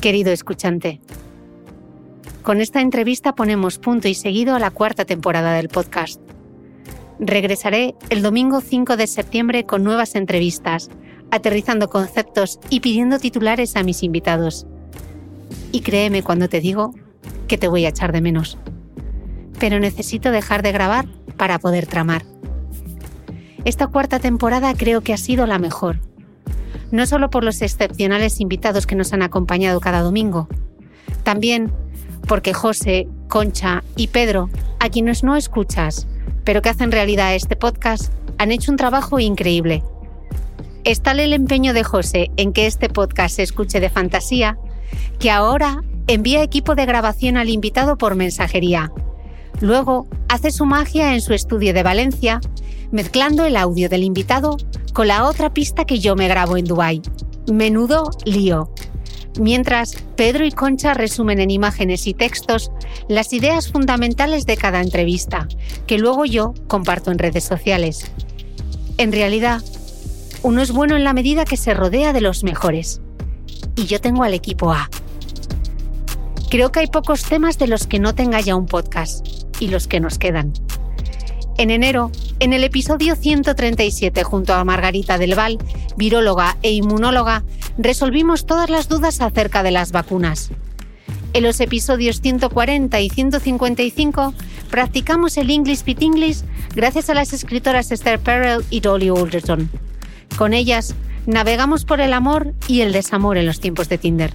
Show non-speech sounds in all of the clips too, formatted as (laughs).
Querido escuchante, con esta entrevista ponemos punto y seguido a la cuarta temporada del podcast. Regresaré el domingo 5 de septiembre con nuevas entrevistas, aterrizando conceptos y pidiendo titulares a mis invitados. Y créeme cuando te digo que te voy a echar de menos. Pero necesito dejar de grabar para poder tramar. Esta cuarta temporada creo que ha sido la mejor no solo por los excepcionales invitados que nos han acompañado cada domingo, también porque José, Concha y Pedro, a quienes no escuchas, pero que hacen realidad este podcast, han hecho un trabajo increíble. Es tal el empeño de José en que este podcast se escuche de fantasía, que ahora envía equipo de grabación al invitado por mensajería. Luego hace su magia en su estudio de Valencia mezclando el audio del invitado con la otra pista que yo me grabo en Dubai. Menudo lío. Mientras Pedro y Concha resumen en imágenes y textos las ideas fundamentales de cada entrevista, que luego yo comparto en redes sociales. En realidad, uno es bueno en la medida que se rodea de los mejores. Y yo tengo al equipo A. Creo que hay pocos temas de los que no tenga ya un podcast y los que nos quedan. En enero, en el episodio 137 junto a Margarita del Val, viróloga e inmunóloga, resolvimos todas las dudas acerca de las vacunas. En los episodios 140 y 155 practicamos el English Pit English gracias a las escritoras Esther Perel y Dolly Alderton. Con ellas navegamos por el amor y el desamor en los tiempos de Tinder.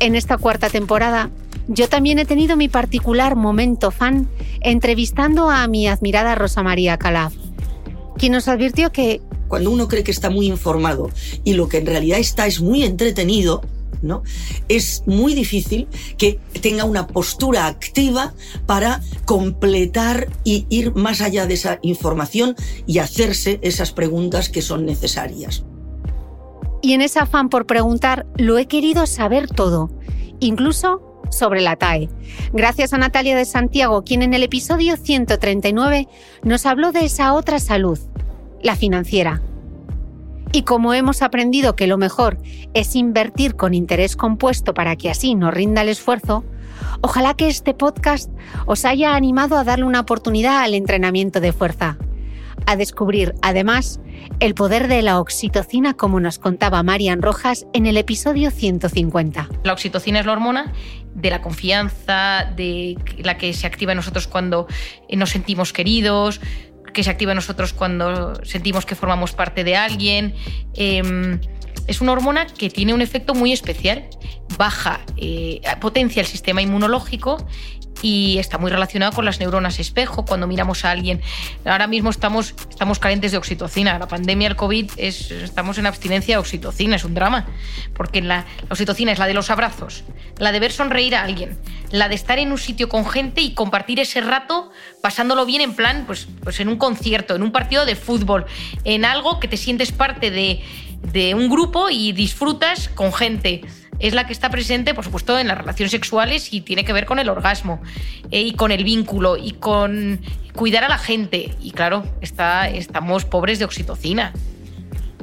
En esta cuarta temporada yo también he tenido mi particular momento fan entrevistando a mi admirada Rosa María Calaf, quien nos advirtió que... Cuando uno cree que está muy informado y lo que en realidad está es muy entretenido, ¿no? Es muy difícil que tenga una postura activa para completar y ir más allá de esa información y hacerse esas preguntas que son necesarias. Y en ese afán por preguntar, lo he querido saber todo, incluso sobre la TAE. Gracias a Natalia de Santiago, quien en el episodio 139 nos habló de esa otra salud, la financiera. Y como hemos aprendido que lo mejor es invertir con interés compuesto para que así nos rinda el esfuerzo, ojalá que este podcast os haya animado a darle una oportunidad al entrenamiento de fuerza, a descubrir además el poder de la oxitocina como nos contaba Marian Rojas en el episodio 150. La oxitocina es la hormona de la confianza, de la que se activa en nosotros cuando nos sentimos queridos, que se activa en nosotros cuando sentimos que formamos parte de alguien. Em, es una hormona que tiene un efecto muy especial. Baja, eh, potencia el sistema inmunológico y está muy relacionado con las neuronas espejo cuando miramos a alguien. Ahora mismo estamos, estamos carentes de oxitocina. La pandemia, el COVID, es, estamos en abstinencia de oxitocina, es un drama. Porque la, la oxitocina es la de los abrazos, la de ver sonreír a alguien, la de estar en un sitio con gente y compartir ese rato pasándolo bien en plan, pues, pues en un concierto, en un partido de fútbol, en algo que te sientes parte de, de un grupo y disfrutas con gente es la que está presente, por supuesto, en las relaciones sexuales y tiene que ver con el orgasmo eh, y con el vínculo y con cuidar a la gente. Y claro, está, estamos pobres de oxitocina.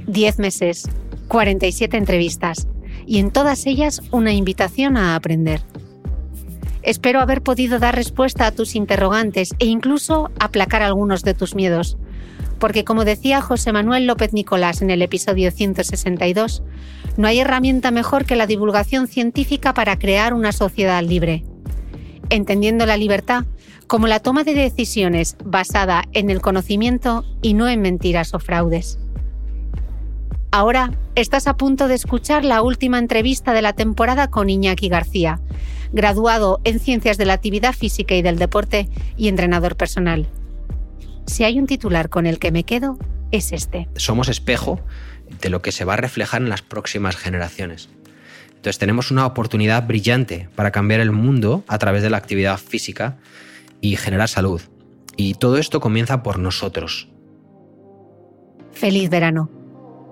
Diez meses, 47 entrevistas y en todas ellas una invitación a aprender. Espero haber podido dar respuesta a tus interrogantes e incluso aplacar algunos de tus miedos porque como decía José Manuel López Nicolás en el episodio 162, no hay herramienta mejor que la divulgación científica para crear una sociedad libre. Entendiendo la libertad como la toma de decisiones basada en el conocimiento y no en mentiras o fraudes. Ahora estás a punto de escuchar la última entrevista de la temporada con Iñaki García, graduado en Ciencias de la Actividad Física y del Deporte y entrenador personal. Si hay un titular con el que me quedo, es este. Somos espejo de lo que se va a reflejar en las próximas generaciones. Entonces tenemos una oportunidad brillante para cambiar el mundo a través de la actividad física y generar salud. Y todo esto comienza por nosotros. Feliz verano.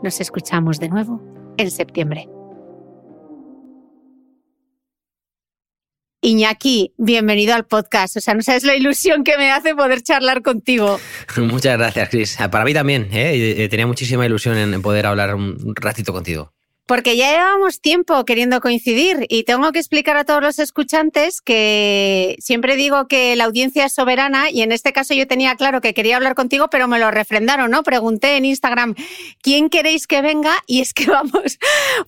Nos escuchamos de nuevo en septiembre. Iñaki, bienvenido al podcast. O sea, no sabes la ilusión que me hace poder charlar contigo. (laughs) Muchas gracias, Cris. Para mí también. ¿eh? Tenía muchísima ilusión en poder hablar un ratito contigo. Porque ya llevamos tiempo queriendo coincidir y tengo que explicar a todos los escuchantes que siempre digo que la audiencia es soberana y en este caso yo tenía claro que quería hablar contigo, pero me lo refrendaron, ¿no? Pregunté en Instagram, ¿quién queréis que venga? Y es que (laughs) vamos,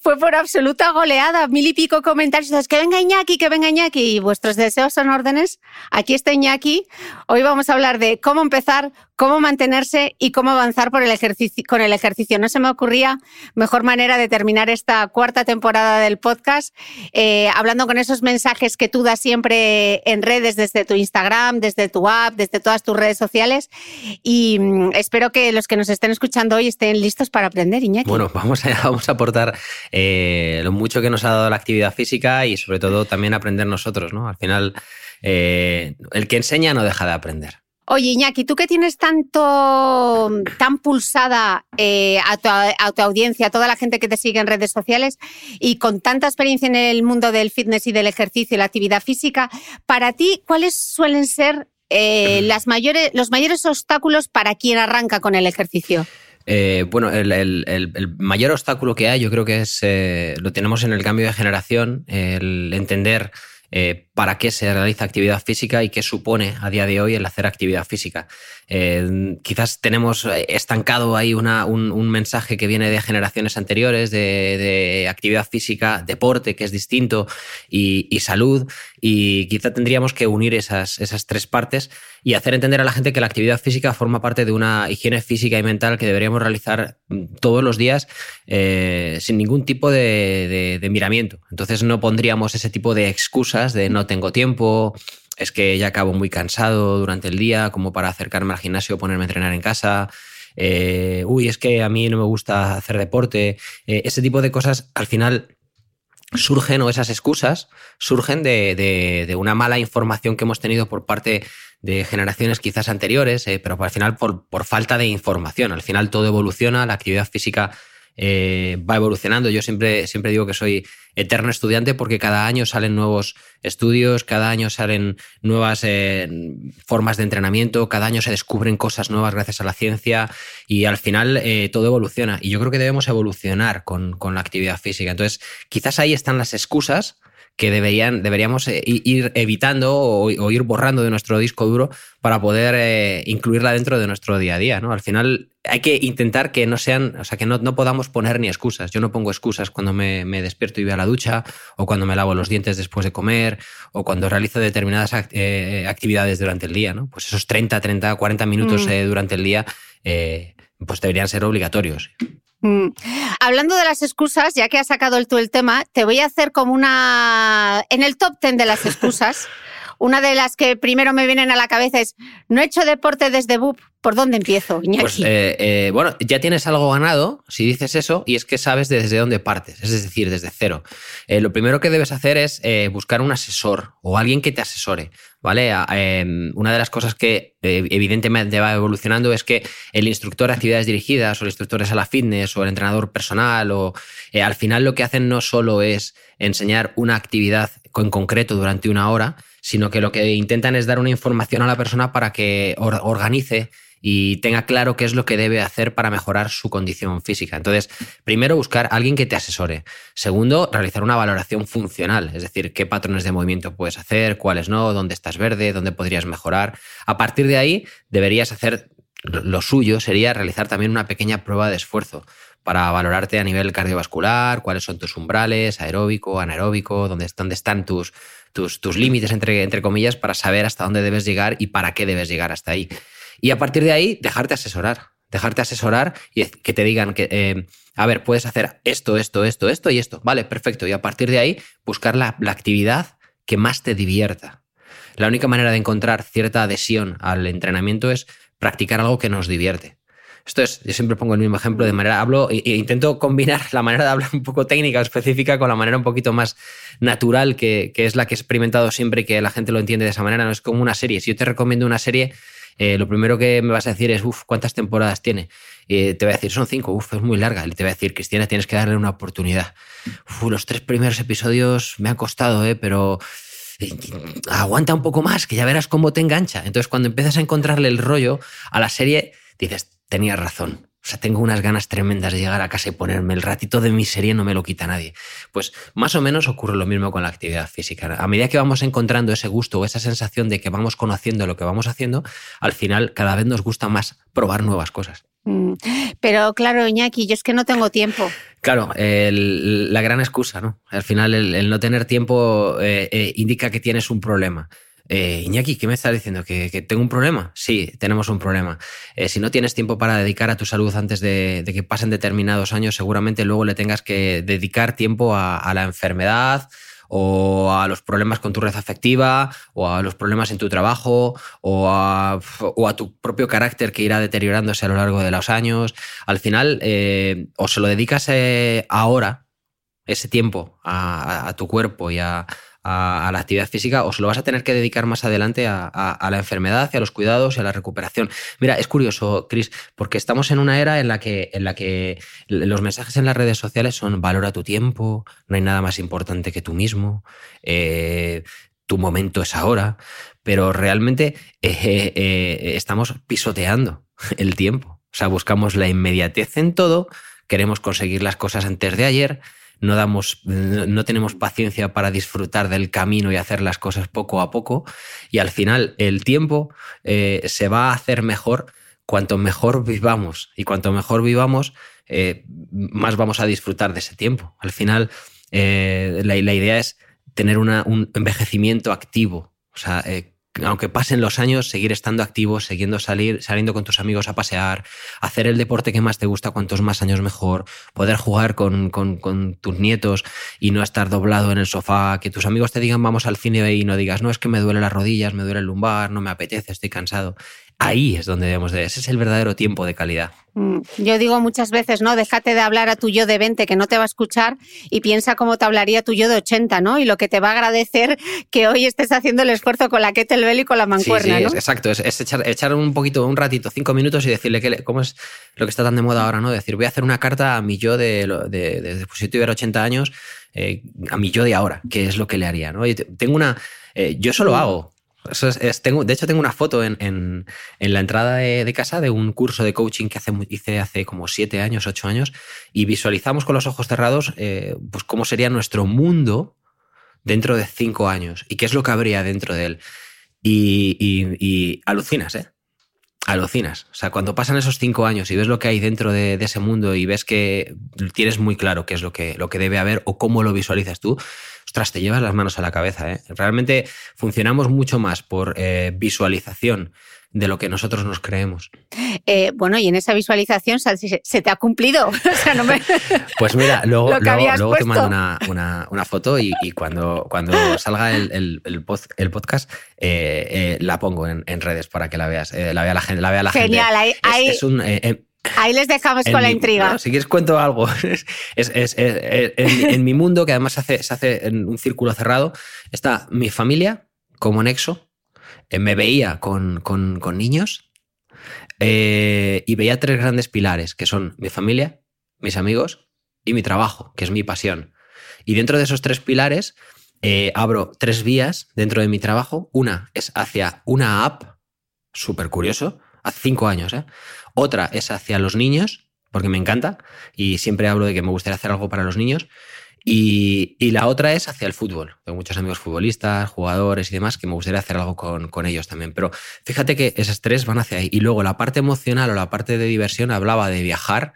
fue por absoluta goleada, mil y pico comentarios, que venga Iñaki, que venga Iñaki y vuestros deseos son órdenes. Aquí está Iñaki. Hoy vamos a hablar de cómo empezar, cómo mantenerse y cómo avanzar con el ejercicio. No se me ocurría mejor manera de terminar esta cuarta temporada del podcast eh, hablando con esos mensajes que tú das siempre en redes, desde tu Instagram, desde tu app, desde todas tus redes sociales. Y mm, espero que los que nos estén escuchando hoy estén listos para aprender, Iñaki. Bueno, vamos a, (laughs) a aportar eh, lo mucho que nos ha dado la actividad física y sobre todo también aprender nosotros, ¿no? Al final, eh, el que enseña no deja de aprender. Oye, Iñaki, tú que tienes tanto, tan pulsada eh, a, tu, audiencia, a toda la gente que te sigue en redes sociales y con tanta experiencia en el mundo del fitness y del ejercicio y la actividad física, para ti, ¿cuáles suelen ser eh, las mayores, los mayores obstáculos para quien arranca con el ejercicio? Eh, bueno, el, mayor obstáculo que hay, yo creo que es lo tenemos en el cambio de generación, el entender eh, para qué se realiza actividad física y qué supone a día de hoy el hacer actividad física. Eh, quizás tenemos estancado ahí un, mensaje que viene de generaciones anteriores de, actividad física, deporte, que es distinto, y, salud, y quizá tendríamos que unir esas, esas tres partes y hacer entender a la gente que la actividad física forma parte de una higiene física y mental que deberíamos realizar todos los días eh, sin ningún tipo de, miramiento. Entonces no pondríamos ese tipo de excusas de no tengo tiempo, es que ya acabo muy cansado durante el día como para acercarme al gimnasio o ponerme a entrenar en casa. Eh, uy, es que a mí no me gusta hacer deporte. Eh, ese tipo de cosas al final surgen o esas excusas surgen de, una mala información que hemos tenido por parte de generaciones quizás anteriores, eh, pero al final por, por, falta de información. Al final todo evoluciona, la actividad física eh, va evolucionando. Yo siempre, siempre digo que soy eterno estudiante porque cada año salen nuevos estudios, cada año salen nuevas eh, formas de entrenamiento, cada año se descubren cosas nuevas gracias a la ciencia y al final todo evoluciona. Y yo creo que debemos evolucionar con, con la actividad física. Entonces, quizás ahí están las excusas que deberían, deberíamos eh, ir evitando o, ir borrando de nuestro disco duro para poder eh, incluirla dentro de nuestro día a día. ¿no? Al final hay que intentar que no sean, o sea, que no, no podamos poner ni excusas. Yo no pongo excusas cuando me, me, despierto y voy a la ducha, o cuando me lavo los dientes después de comer, o cuando realizo determinadas eh, actividades durante el día. ¿no? Pues esos 30, 30, 40 minutos mm. durante el día pues deberían ser obligatorios. Mm. Hablando de las excusas, ya que has sacado tú el tema, te voy a hacer como una... En el top ten de las excusas, (laughs) una de las que primero me vienen a la cabeza es, no he hecho deporte desde BUP, ¿por dónde empiezo, Iñaki? Pues, eh, eh, bueno, ya tienes algo ganado si dices eso y es que sabes desde dónde partes, es decir, desde cero. Eh, lo primero que debes hacer es buscar un asesor o alguien que te asesore. ¿Vale? Em, una de las cosas que evidentemente va evolucionando es que el instructor de actividades dirigidas o el instructor de sala fitness o el entrenador personal o al final lo que hacen no solo es enseñar una actividad en concreto durante una hora, sino que lo que intentan es dar una información a la persona para que organice y tenga claro qué es lo que debe hacer para mejorar su condición física. Entonces, primero buscar a alguien que te asesore. Segundo, realizar una valoración funcional, es decir, qué patrones de movimiento puedes hacer, cuáles no, dónde estás verde, dónde podrías mejorar. A partir de ahí, deberías hacer lo suyo, sería realizar también una pequeña prueba de esfuerzo para valorarte a nivel cardiovascular, cuáles son tus umbrales, aeróbico, anaeróbico, dónde, dónde están tus tus, límites, entre, entre comillas, para saber hasta dónde debes llegar y para qué debes llegar hasta ahí. Y a partir de ahí, dejarte asesorar. Dejarte asesorar y que te digan que, eh, a ver, puedes hacer esto, esto, esto, esto y esto. Vale, perfecto. Y a partir de ahí, buscar la, la actividad que más te divierta. La única manera de encontrar cierta adhesión al entrenamiento es practicar algo que nos divierte. Esto es, yo siempre pongo el mismo ejemplo de manera, hablo e, intento combinar (laughs) la manera de hablar un poco técnica, específica, con la manera un poquito más natural, que, es la que he experimentado siempre y que la gente lo entiende de esa manera. No es como una serie. Si yo te recomiendo una serie, eh, lo primero que me vas a decir es, uff, ¿cuántas temporadas tiene? Y te voy a decir, son cinco, uff, es muy larga. Y te voy a decir, Cristiana, tienes que darle una oportunidad. Uf, los tres primeros episodios me han costado, ¿eh? pero eh, aguanta un poco más, que ya verás cómo te engancha. Entonces, cuando empiezas a encontrarle el rollo a la serie, dices, tenía razón. O sea, tengo unas ganas tremendas de llegar a casa y ponerme el ratito de mi serie, no me lo quita nadie. Pues más o menos ocurre lo mismo con la actividad física. A medida que vamos encontrando ese gusto o esa sensación de que vamos conociendo lo que vamos haciendo, al final cada vez nos gusta más probar nuevas cosas. Mm. Pero claro, Iñaki, yo es que no tengo tiempo. Claro, la gran excusa, ¿no? Al final el, no tener tiempo eh, eh, indica que tienes un problema. Eh, Iñaki, ¿qué me estás diciendo? ¿Que, tengo un problema? Sí, tenemos un problema. Eh, si no tienes tiempo para dedicar a tu salud antes de, que pasen determinados años, seguramente luego le tengas que dedicar tiempo a, la enfermedad o a los problemas con tu red afectiva, o a los problemas en tu trabajo, o a, tu propio carácter que irá deteriorándose a lo largo de los años. Al final, eh, o se lo dedicas ahora, ese tiempo, a tu cuerpo y a, a, la actividad física o se lo vas a tener que dedicar más adelante a, la enfermedad y a los cuidados y a la recuperación. Mira, es curioso, Chris, porque estamos en una era en la que, en la que los mensajes en las redes sociales son valora tu tiempo, no hay nada más importante que tú mismo, eh, tu momento es ahora, pero realmente eh, eh, estamos pisoteando el tiempo. O sea, buscamos la inmediatez en todo, queremos conseguir las cosas antes de ayer, no, damos, no tenemos paciencia para disfrutar del camino y hacer las cosas poco a poco. Y al final el tiempo eh, se va a hacer mejor cuanto mejor vivamos. Y cuanto mejor vivamos, eh, más vamos a disfrutar de ese tiempo. Al final eh, la, idea es tener un envejecimiento activo. O sea, aunque pasen los años, seguir estando activo, siguiendo salir, saliendo con tus amigos a pasear, hacer el deporte que más te gusta, cuantos más años mejor, poder jugar con, con, tus nietos y no estar doblado en el sofá, que tus amigos te digan vamos al cine y no digas, no, es que me duele las rodillas, me duele el lumbar, no me apetece, estoy cansado. Ahí es donde debemos de, ese es el verdadero tiempo de calidad. Mm, yo digo muchas veces, ¿no? Déjate de hablar a tu yo de 20 que no te va a escuchar y piensa cómo te hablaría tu yo de 80, ¿no? Y lo que te va a agradecer que hoy estés haciendo el esfuerzo con la kettlebell y con la mancuerna, sí, sí, Es, exacto, es, echar, un poquito, un ratito, cinco minutos y decirle que, cómo es lo que está tan de moda ahora, ¿no? Decir, voy a hacer una carta a mi yo de, de, de, pues si tuviera 80 años, eh, a mi yo de ahora, que es lo que le haría, ¿no? tengo una... Eh, yo eso lo hago, tengo, de hecho, tengo una foto en, la entrada de, casa de un curso de coaching que hace, hice hace como siete años, ocho años, y visualizamos con los ojos cerrados eh, pues cómo sería nuestro mundo dentro de cinco años y qué es lo que habría dentro de él. Y, y alucinas, ¿eh? alucinas. O sea, cuando pasan esos cinco años y ves lo que hay dentro de, ese mundo y ves que tienes muy claro qué es lo que debe haber o cómo lo visualizas tú, ostras, te llevas las manos a la cabeza. ¿eh? Realmente funcionamos mucho más por eh, visualización de lo que nosotros nos creemos. Eh, bueno, y en esa visualización se, te ha cumplido. (laughs) (laughs) pues mira, luego, luego, te mando una, foto y, cuando, cuando salga el, el, podcast eh, la pongo en, redes para que la veas, la vea la gente. La vea la Genial, ahí, les dejamos con la intriga. si quieres cuento algo. (laughs) es, en, mi mundo, que además se hace, se hace en un círculo cerrado, está mi familia como nexo eh, me veía con, niños eh, y veía tres grandes pilares, que son mi familia, mis amigos y mi trabajo, que es mi pasión. Y dentro de esos tres pilares eh, abro tres vías dentro de mi trabajo. Una es hacia una app, súper curioso, hace cinco años. Otra es hacia los niños, porque me encanta y siempre hablo de que me gustaría hacer algo para los niños. Y, la otra es hacia el fútbol. Tengo muchos amigos futbolistas, jugadores y demás que me gustaría hacer algo con, con, ellos también. Pero fíjate que esas tres van hacia ahí. Y luego la parte emocional o la parte de diversión hablaba de viajar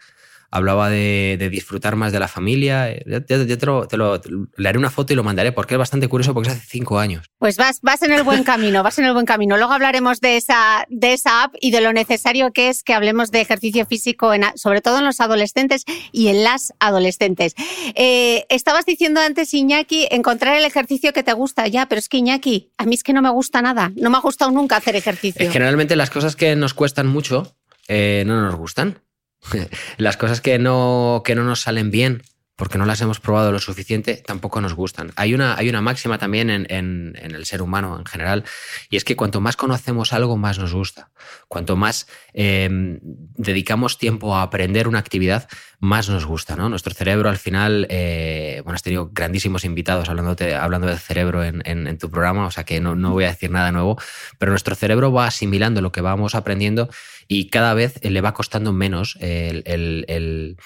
hablaba de, disfrutar más de la familia. Yo, te, lo, le haré una foto y lo mandaré porque es bastante curioso porque es hace cinco años. Pues vas, vas en el buen camino, vas en el buen camino. Luego hablaremos de esa, de esa app y de lo necesario que es que hablemos de ejercicio físico, en, sobre todo en los adolescentes y en las adolescentes. Eh, estabas diciendo antes, Iñaki, encontrar el ejercicio que te gusta. Ya, pero es que Iñaki, a mí es que no me gusta nada. No me ha gustado nunca hacer ejercicio. Generalmente las cosas que nos cuestan mucho eh, no nos gustan. (laughs) Las cosas que no, que no nos salen bien porque no las hemos probado lo suficiente, tampoco nos gustan. Hay una, hay una máxima también en, en, el ser humano en general, y es que cuanto más conocemos algo, más nos gusta. Cuanto más em, dedicamos tiempo a aprender una actividad, más nos gusta. ¿no? Nuestro cerebro al final, eh, bueno, has tenido grandísimos invitados hablando del cerebro en, en, tu programa, o sea que no, no voy a decir nada nuevo, pero nuestro cerebro va asimilando lo que vamos aprendiendo y cada vez le va costando menos el,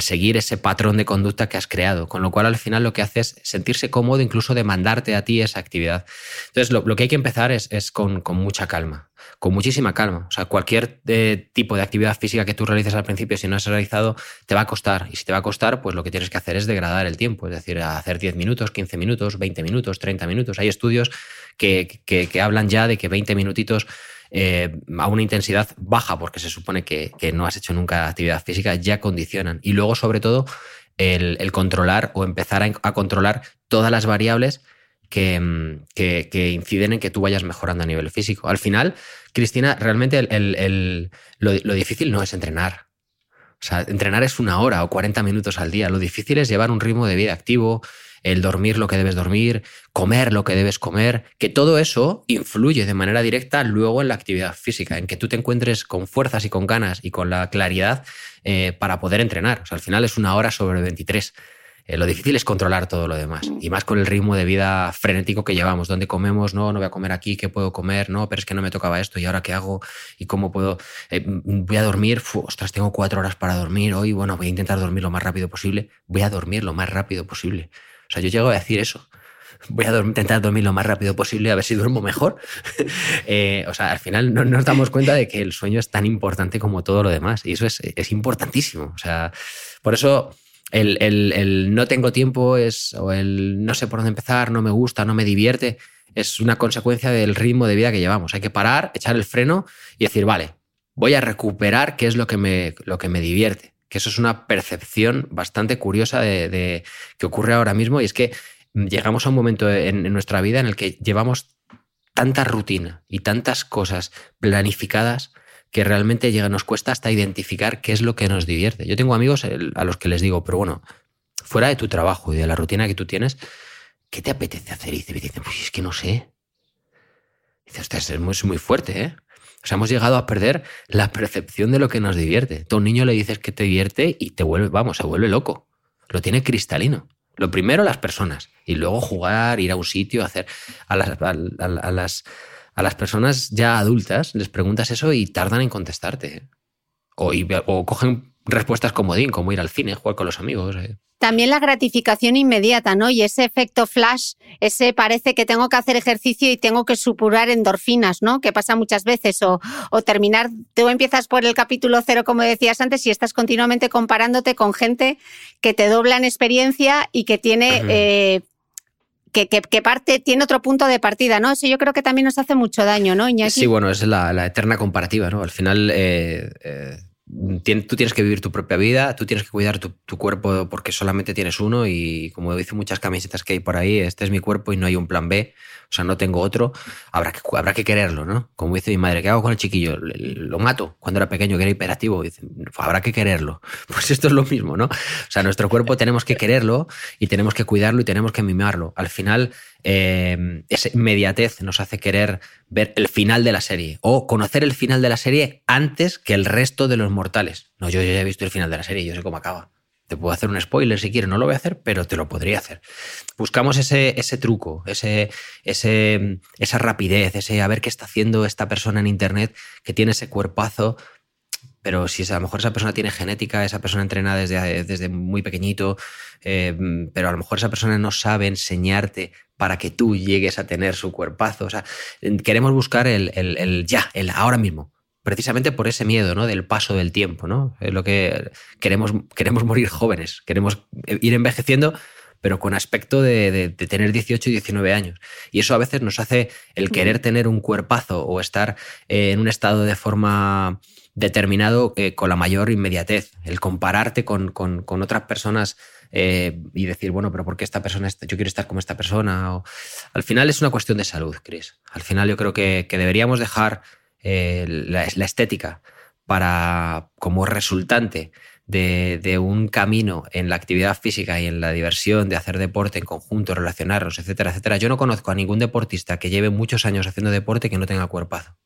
seguir ese patrón de conducta que has creado, con lo cual al final lo que hace es sentirse cómodo, incluso demandarte a ti esa actividad. Entonces, lo, que hay que empezar es, con, mucha calma, con muchísima calma. O sea, cualquier eh, tipo de actividad física que tú realices al principio, si no has realizado, te va a costar. Y si te va a costar, pues lo que tienes que hacer es degradar el tiempo, es decir, hacer 10 minutos, 15 minutos, 20 minutos, 30 minutos. Hay estudios que, que, que hablan ya de que 20 minutitos eh, a una intensidad baja, porque se supone que, no has hecho nunca actividad física, ya condicionan. Y luego, sobre todo, el, controlar o empezar a, controlar todas las variables que, que, inciden en que tú vayas mejorando a nivel físico. Al final, Cristina, realmente lo, lo difícil no es entrenar. O sea, entrenar es una hora o 40 minutos al día. Lo difícil es llevar un ritmo de vida activo, el dormir lo que debes dormir, comer lo que debes comer, que todo eso influye de manera directa luego en la actividad física, en que tú te encuentres con fuerzas y con ganas y con la claridad eh, para poder entrenar. O sea, al final es una hora sobre 23. Eh, lo difícil es controlar todo lo demás. Y más con el ritmo de vida frenético que llevamos, donde comemos, no, no voy a comer aquí, ¿qué puedo comer? No, pero es que no me tocaba esto, ¿y ahora qué hago? ¿Y cómo puedo? Eh, voy a dormir, ostras, tengo cuatro horas para dormir hoy, bueno, voy a intentar dormir lo más rápido posible. Voy a dormir lo más rápido posible. O sea, yo llego a decir eso. Voy a intentar dormir lo más rápido posible a ver si duermo mejor. (laughs) Eh, o sea, al final no, nos damos cuenta de que el sueño es tan importante como todo lo demás. Y eso es, importantísimo. O sea, por eso el, no tengo tiempo es, o el no sé por dónde empezar, no me gusta, no me divierte, es una consecuencia del ritmo de vida que llevamos. Hay que parar, echar el freno y decir, vale, voy a recuperar qué es lo que me, lo que me divierte que eso es una percepción bastante curiosa de, que ocurre ahora mismo y es que llegamos a un momento en, nuestra vida en el que llevamos tanta rutina y tantas cosas planificadas que realmente llega, nos cuesta hasta identificar qué es lo que nos divierte. Yo tengo amigos a los que les digo, pero bueno, fuera de tu trabajo y de la rutina que tú tienes, ¿qué te apetece hacer? Y me dicen, pues es que no sé. Y dices, es muy, muy fuerte, ¿eh? O sea, hemos llegado a perder la percepción de lo que nos divierte. a un niño le dices que te divierte y te vuelve, vamos, se vuelve loco. Lo tiene cristalino. Lo primero las personas y luego jugar, ir a un sitio, hacer a las, a, las, a las personas ya adultas les preguntas eso y tardan en contestarte. O, o, cogen respuestas comodín, como ir al cine, jugar con los amigos. eh. También la gratificación inmediata, ¿no? Y ese efecto flash, ese parece que tengo que hacer ejercicio y tengo que supurar endorfinas, ¿no? Que pasa muchas veces. O, o terminar, tú empiezas por el capítulo cero, como decías antes, y estás continuamente comparándote con gente que te dobla en experiencia y que tiene. Eh, que, que- que parte, tiene otro punto de partida, ¿no? Eso yo creo que también nos hace mucho daño, ¿no, Iñaki? Sí, bueno, es la, la eterna comparativa, ¿no? Al final, eh, tú tienes que vivir tu propia vida, tú tienes que cuidar tu, tu cuerpo porque solamente tienes uno y como dicen muchas camisetas que hay por ahí, este es mi cuerpo y no hay un plan B, o sea, no tengo otro, habrá que, quererlo, ¿no? Como dice mi madre, ¿qué hago con el chiquillo? Lo mato cuando era pequeño, que era hiperactivo, dice, habrá que quererlo. (laughs) Pues esto es lo mismo, ¿no? O sea, nuestro cuerpo tenemos que quererlo y tenemos que cuidarlo y tenemos que mimarlo. Al final, eh, esa inmediatez nos hace querer ver el final de la serie o conocer el final de la serie antes que el resto de los mortales. No, yo, yo ya he visto el final de la serie yo sé cómo acaba. Te puedo hacer un spoiler si quieres, no lo voy a hacer, pero te lo podría hacer. Buscamos ese, ese truco, ese, ese, esa rapidez, ese a ver qué está haciendo esta persona en internet que tiene ese cuerpazo pero si a lo mejor esa persona tiene genética, esa persona entrena desde, desde muy pequeñito, eh, pero a lo mejor esa persona no sabe enseñarte para que tú llegues a tener su cuerpazo. O sea, queremos buscar el, el- el ya, el ahora mismo. Precisamente por ese miedo, ¿no? Del paso del tiempo, ¿no? Es lo que queremos, queremos morir jóvenes, queremos ir envejeciendo, pero con aspecto de, de- de tener 18 y 19 años. Y eso a veces nos hace el querer tener un cuerpazo o estar en un estado de forma determinado eh, con la mayor inmediatez, el compararte con, con- con otras personas eh, y decir, bueno, pero ¿por qué esta persona, está- yo quiero estar como esta persona? O- al final es una cuestión de salud, Chris. Al final yo creo que, que deberíamos dejar eh, la, estética para como resultante de, de un camino en la actividad física y en la diversión, de hacer deporte en conjunto, relacionarnos, etcétera, etcétera. Yo no conozco a ningún deportista que lleve muchos años haciendo deporte que no tenga cuerpazo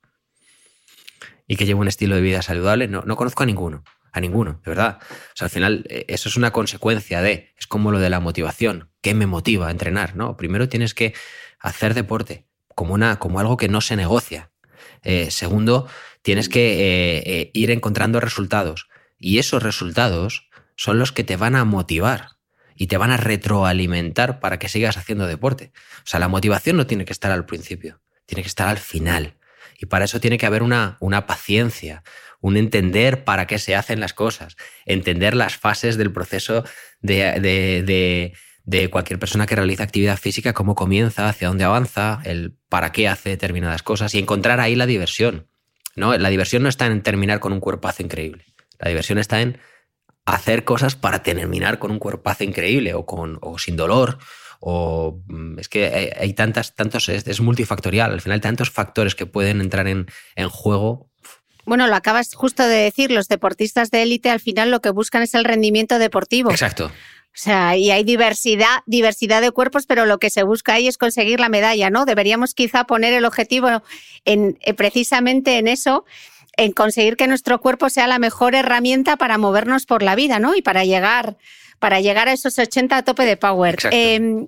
y que lleve un estilo de vida saludable. No, no conozco a ninguno, a ninguno, de verdad. O sea, al final eh, eso es una consecuencia de, es como lo de la motivación. ¿Qué me motiva a entrenar? No, primero tienes que hacer deporte como, una, como algo que no se negocia. Eh, segundo, tienes que eh, eh, ir encontrando resultados. Y esos resultados son los que te van a motivar y te van a retroalimentar para que sigas haciendo deporte. O sea, la motivación no tiene que estar al principio, tiene que estar al final. Y para eso tiene que haber una, una paciencia, un entender para qué se hacen las cosas, entender las fases del proceso de, de, de, de cualquier persona que realiza actividad física, cómo comienza, hacia dónde avanza, el para qué hace determinadas cosas y encontrar ahí la diversión. ¿no? La diversión no está en terminar con un cuerpazo increíble. La diversión está en hacer cosas para terminar con un cuerpazo increíble o, con, o sin dolor. O mm, es que hay, hay tantas, tantos, es, es, multifactorial. Al final, tantos factores que pueden entrar en, en juego. Bueno, lo acabas justo de decir, los deportistas de élite al final lo que buscan es el rendimiento deportivo. Exacto. O sea, y hay diversidad, diversidad de cuerpos, pero lo que se busca ahí es conseguir la medalla, ¿no? Deberíamos quizá poner el objetivo en, eh, precisamente en eso, en conseguir que nuestro cuerpo sea la mejor herramienta para movernos por la vida, ¿no? Y para llegar, para llegar a esos 80 a tope de power. Eh,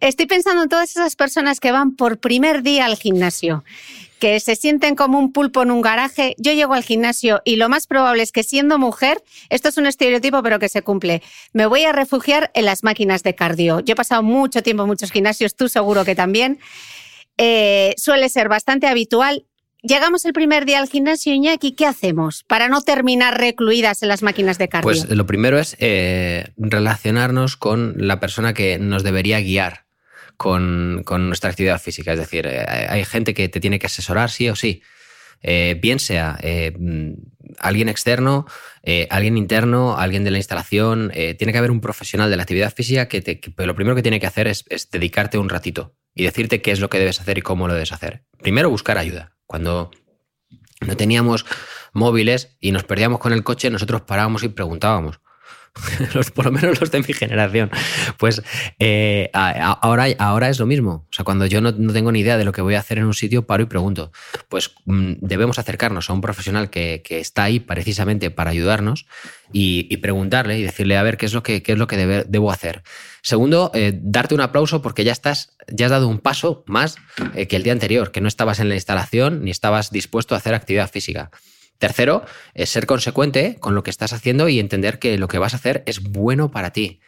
estoy pensando en todas esas personas que van por primer día al gimnasio que se sienten como un pulpo en un garaje. Yo llego al gimnasio y lo más probable es que siendo mujer, esto es un estereotipo pero que se cumple, me voy a refugiar en las máquinas de cardio. Yo he pasado mucho tiempo en muchos gimnasios, tú seguro que también. Eh, suele ser bastante habitual. Llegamos el primer día al gimnasio, Iñaki, ¿qué hacemos para no terminar recluidas en las máquinas de cardio? Pues lo primero es eh, relacionarnos con la persona que nos debería guiar con, nuestra actividad física. Es decir, eh, hay gente que te tiene que asesorar sí o sí. Eh, bien sea eh, alguien externo, alguien interno, alguien de la instalación, tiene que haber un profesional de la actividad física que, te, que lo primero que tiene que hacer es, es, dedicarte un ratito y decirte qué es lo que debes hacer y cómo lo debes hacer. Primero buscar ayuda. Cuando no teníamos móviles y nos perdíamos con el coche, nosotros parábamos y preguntábamos. (laughs) Por lo menos los de mi generación. Pues eh, ahora, ahora es lo mismo. O sea, cuando yo no, no, tengo ni idea de lo que voy a hacer en un sitio, paro y pregunto. Pues mmm, debemos acercarnos a un profesional que, que, está ahí precisamente para ayudarnos y, preguntarle y decirle a ver qué es lo que, qué es lo que debo hacer. Segundo, eh, darte un aplauso porque ya estás, ya has dado un paso más eh, que el día anterior, que no estabas en la instalación ni estabas dispuesto a hacer actividad física. Tercero, es ser consecuente con lo que estás haciendo y entender que lo que vas a hacer es bueno para ti.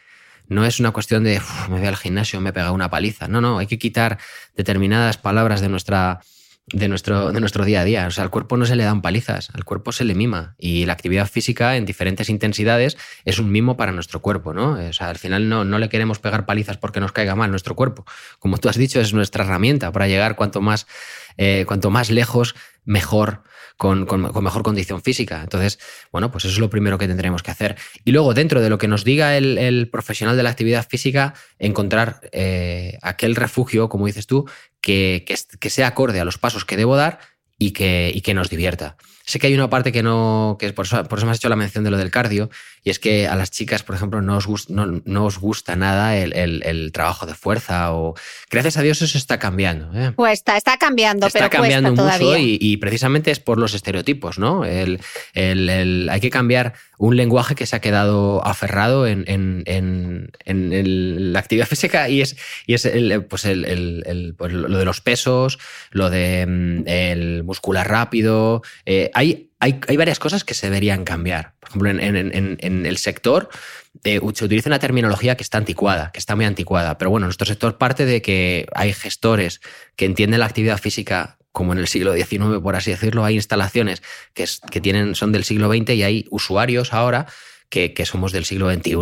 No es una cuestión de me voy al gimnasio, me he pegado una paliza. No, no, hay que quitar determinadas palabras de nuestra de nuestro, de nuestro día a día. O sea, al cuerpo no se le dan palizas, al cuerpo se le mima. Y la actividad física en diferentes intensidades es un mimo para nuestro cuerpo, ¿no? O sea, al final no, no le queremos pegar palizas porque nos caiga mal nuestro cuerpo. Como tú has dicho, es nuestra herramienta para llegar cuanto más, eh, cuanto más lejos, mejor con, mejor condición física. Entonces, bueno, pues eso es lo primero que tendremos que hacer. Y luego, dentro de lo que nos diga el, profesional de la actividad física, encontrar eh, aquel refugio, como dices tú, que, sea acorde a los pasos que debo dar y que nos divierta. Sé que hay una parte que no, que por eso, por eso me has hecho la mención de lo del cardio, y es que a las chicas, por ejemplo, no os, gusta, no, os gusta nada el, trabajo de fuerza o... Gracias a Dios eso está cambiando. ¿eh? Pues está, está cambiando, está pero cambiando mucho todavía. Y, precisamente es por los estereotipos, ¿no? El, hay que cambiar un lenguaje que se ha quedado aferrado en, la actividad física y es, y es pues pues lo de los pesos, lo de mm, el muscular rápido. Eh, hay, hay, varias cosas que se deberían cambiar. Por ejemplo, en, el sector eh, se utiliza una terminología que está anticuada, que está muy anticuada. Pero bueno, nuestro sector parte de que hay gestores que entienden la actividad física como en el siglo XIX, por así decirlo, hay instalaciones que, tienen, son del siglo XX y hay usuarios ahora que, que, somos del siglo XXI.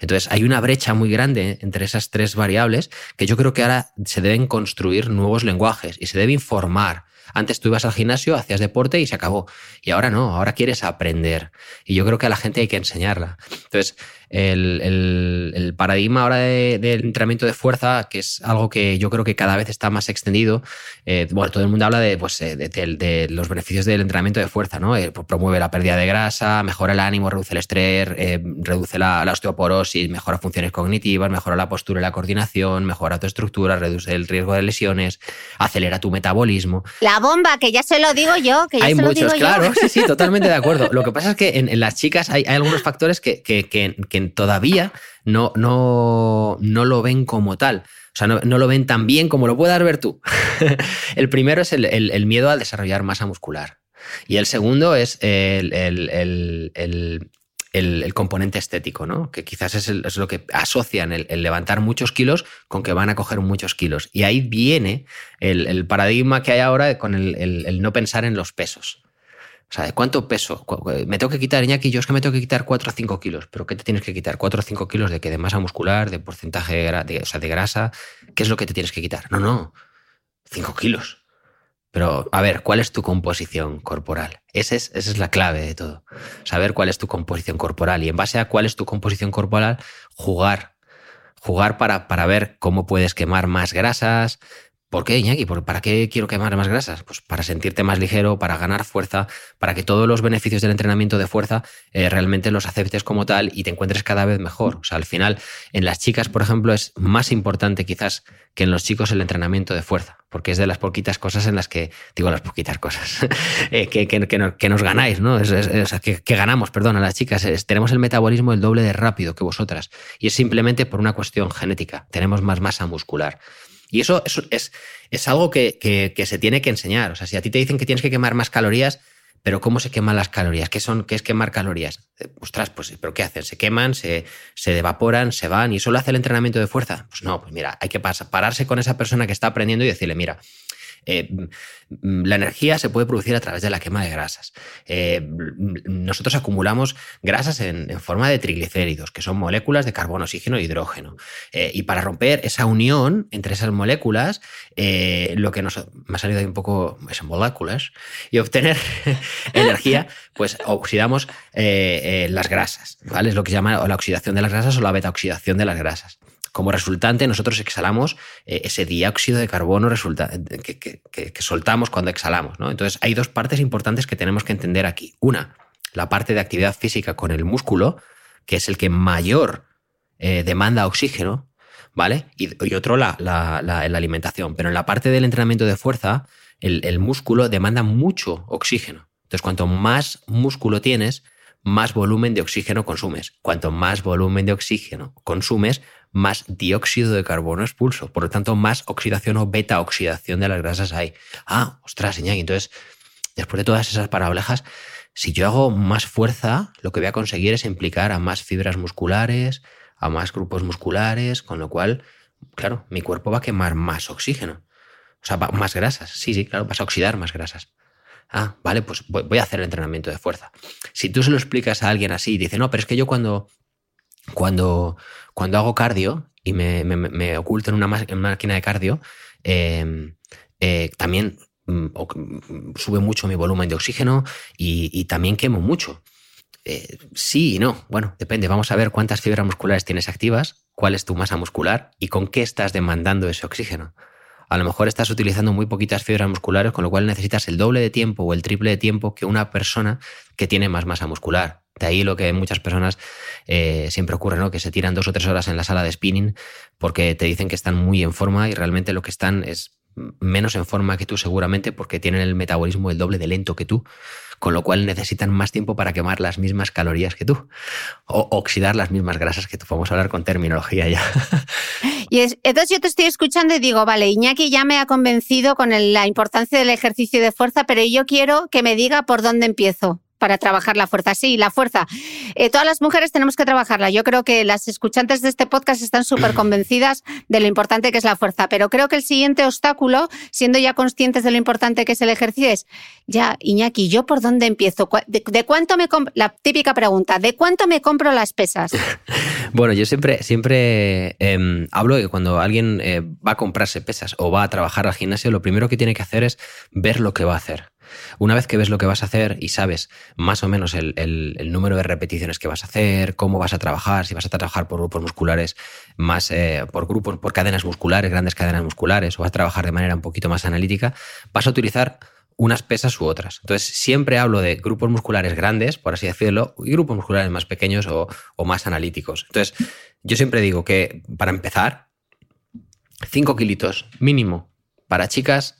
Entonces, hay una brecha muy grande entre esas tres variables que yo creo que ahora se deben construir nuevos lenguajes y se debe informar antes tú ibas al gimnasio, hacías deporte y se acabó. Y ahora no, ahora quieres aprender. Y yo creo que a la gente hay que enseñarla. Entonces, el, paradigma ahora del entrenamiento de fuerza, que es algo que yo creo que cada vez está más extendido, eh, bueno, todo el mundo habla de, pues, eh, de, los beneficios del entrenamiento de fuerza, ¿no? Eh, pues promueve la pérdida de grasa, mejora el ánimo, reduce el estrés, reduce la, osteoporosis, mejora funciones cognitivas, mejora la postura y la coordinación, mejora tu estructura, reduce el riesgo de lesiones, acelera tu metabolismo. La bomba, que ya se lo digo yo, que ya hay se muchos, lo digo claro, sí, sí, totalmente de acuerdo. (laughs) Lo que pasa es que en, las chicas hay, algunos factores que, que, que todavía no, no, no lo ven como tal. O sea, no, lo ven tan bien como lo puedas ver tú. (laughs) el primero es el, miedo a desarrollar masa muscular. Y el segundo es el, el componente estético, ¿no? Que quizás es, lo que asocian el, levantar muchos kilos con que van a coger muchos kilos. Y ahí viene el, paradigma que hay ahora con el, no pensar en los pesos. O sea, ¿de cuánto peso? Me tengo que quitar, Iñaki, yo es que me tengo que quitar 4 o 5 kilos. ¿Pero qué te tienes que quitar? ¿4 o 5 kilos de qué? ¿De masa muscular? ¿De porcentaje de, de grasa? ¿Qué es lo que te tienes que quitar? No, no. 5 kilos. Pero, a ver, ¿cuál es tu composición corporal? Esa es, esa es la clave de todo. Saber cuál es tu composición corporal. Y en base a cuál es tu composición corporal, jugar. Jugar para, para ver cómo puedes quemar más grasas, ¿Por qué, Iñaki? ¿Para qué quiero quemar más grasas? Pues para sentirte más ligero, para ganar fuerza, para que todos los beneficios del entrenamiento de fuerza eh, realmente los aceptes como tal y te encuentres cada vez mejor. O sea, al final, en las chicas, por ejemplo, es más importante quizás que en los chicos el entrenamiento de fuerza, porque es de las poquitas cosas en las que, digo las poquitas cosas, (laughs) eh, que, nos, ganáis, ¿no? que, ganamos, perdón, a las chicas. tenemos el metabolismo el doble de rápido que vosotras y es simplemente por una cuestión genética. Tenemos más masa muscular. Y eso, es, es, algo que, se tiene que enseñar. O sea, si a ti te dicen que tienes que quemar más calorías, pero ¿cómo se queman las calorías? ¿Qué, son, qué es quemar calorías? Eh, ostras, pues, ¿pero qué hacen? ¿Se queman, se, se evaporan, se van y solo hace el entrenamiento de fuerza? Pues no, pues mira, hay que pararse con esa persona que está aprendiendo y decirle, mira, eh, mm, la energía se puede producir a través de la quema de grasas. Eh, nosotros acumulamos grasas en, forma de triglicéridos, que son moléculas de carbono, oxígeno e hidrógeno. Eh, y para romper esa unión entre esas moléculas, lo que nos me ha salido ahí un poco es moléculas, y obtener (laughs) energía, pues oxidamos las grasas, ¿vale? Es lo que se llama la oxidación de las grasas o la beta oxidación de las grasas. Como resultante, nosotros exhalamos eh, ese dióxido de carbono que, soltamos cuando exhalamos. Entonces, hay dos partes importantes que tenemos que entender aquí. Una, la parte de actividad física con el músculo, que es el que mayor eh, demanda oxígeno, ¿vale? Y, otro, la, alimentación. Pero en la parte del entrenamiento de fuerza, el músculo demanda mucho oxígeno. Entonces, cuanto más músculo tienes, más volumen de oxígeno consumes. Cuanto más volumen de oxígeno consumes, más dióxido de carbono expulso. Por lo tanto, más oxidación o beta oxidación de las grasas hay. Ah, ostras, Iñaki. Entonces, después de todas esas parablejas, Si yo hago más fuerza, lo que voy a conseguir es implicar a más fibras musculares, a más grupos musculares, con lo cual, claro, mi cuerpo va a quemar más oxígeno. O sea, más grasas. Sí, sí, claro, vas a oxidar más grasas. Ah, vale, pues voy a hacer el entrenamiento de fuerza. Si tú se lo explicas a alguien así y dice, no, pero es que yo cuando, cuando, cuando hago cardio y me, oculto en una, máquina de cardio, em, eh, también mm, mm, sube mucho mi volumen de oxígeno y, también quemo mucho. Eh, sí y no. Bueno, depende. Vamos a ver cuántas fibras musculares tienes activas, cuál es tu masa muscular y con qué estás demandando ese oxígeno a lo mejor estás utilizando muy poquitas fibras musculares, con lo cual necesitas el doble de tiempo o el triple de tiempo que una persona que tiene más masa muscular. De ahí lo que muchas personas eh, siempre ocurre, ¿no? Que se tiran dos o tres horas en la sala de spinning porque te dicen que están muy en forma y realmente lo que están es menos en forma que tú seguramente porque tienen el metabolismo el doble de lento que tú, con lo cual necesitan más tiempo para quemar las mismas calorías que tú o oxidar las mismas grasas que tú. Vamos a hablar con terminología ya. (laughs) Y entonces yo te estoy escuchando y digo, vale, Iñaki ya me ha convencido con la importancia del ejercicio de fuerza, pero yo quiero que me diga por dónde empiezo para trabajar la fuerza. Sí, la fuerza. Eh, todas las mujeres tenemos que trabajarla. Yo creo que las escuchantes de este podcast están súper (clears throat) convencidas de lo importante que es la fuerza, pero creo que el siguiente obstáculo, siendo ya conscientes de lo importante que es el ejercicio, es, ya, Iñaki, ¿yo por dónde empiezo? ¿De, cuánto me compro? La típica pregunta, ¿de cuánto me compro las pesas? (laughs) bueno, yo siempre, siempre em, hablo de que cuando alguien eh, va a comprarse pesas o va a trabajar al gimnasio, lo primero que tiene que hacer es ver lo que va a hacer. Una vez que ves lo que vas a hacer y sabes más o menos el, número de repeticiones que vas a hacer, cómo vas a trabajar, si vas a trabajar por grupos musculares, más eh, por grupos, por cadenas musculares, grandes cadenas musculares, o vas a trabajar de manera un poquito más analítica, vas a utilizar unas pesas u otras. Entonces, siempre hablo de grupos musculares grandes, por así decirlo, y grupos musculares más pequeños o, o más analíticos. Entonces, yo siempre digo que para empezar, 5 kilitos mínimo para chicas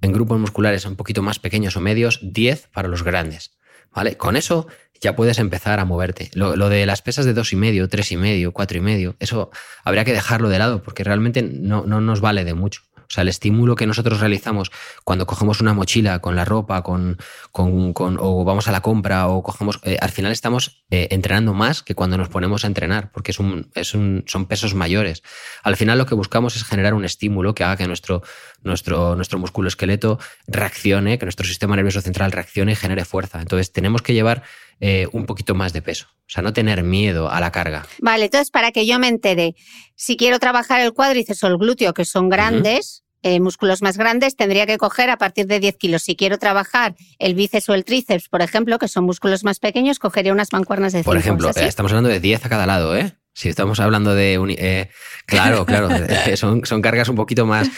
en grupos musculares un poquito más pequeños o medios, 10 para los grandes. ¿Vale? Con eso ya puedes empezar a moverte. Lo, de las pesas de dos y medio, tres y medio, cuatro y medio, eso habría que dejarlo de lado porque realmente no, no nos vale de mucho. O sea, el estímulo que nosotros realizamos cuando cogemos una mochila con la ropa, con, con, o vamos a la compra, o cogemos. Eh, al final estamos eh, entrenando más que cuando nos ponemos a entrenar, porque es un, es un, son pesos mayores. Al final lo que buscamos es generar un estímulo que haga que nuestro, nuestro, nuestro músculo esqueleto reaccione, que nuestro sistema nervioso central reaccione y genere fuerza. Entonces, tenemos que llevar eh, un poquito más de peso. O sea, no tener miedo a la carga. Vale, entonces para que yo me entere, si quiero trabajar el cuádriceps o el glúteo, que son grandes, eh, músculos más grandes, tendría que coger a partir de 10 kilos. Si quiero trabajar el bíceps o el tríceps, por ejemplo, que son músculos más pequeños, cogería unas mancuernas de 5. Por ejemplo, estamos hablando de 10 a cada lado, ¿eh? Si estamos hablando de... Eh, claro, (laughs) claro, son, son, cargas un poquito más...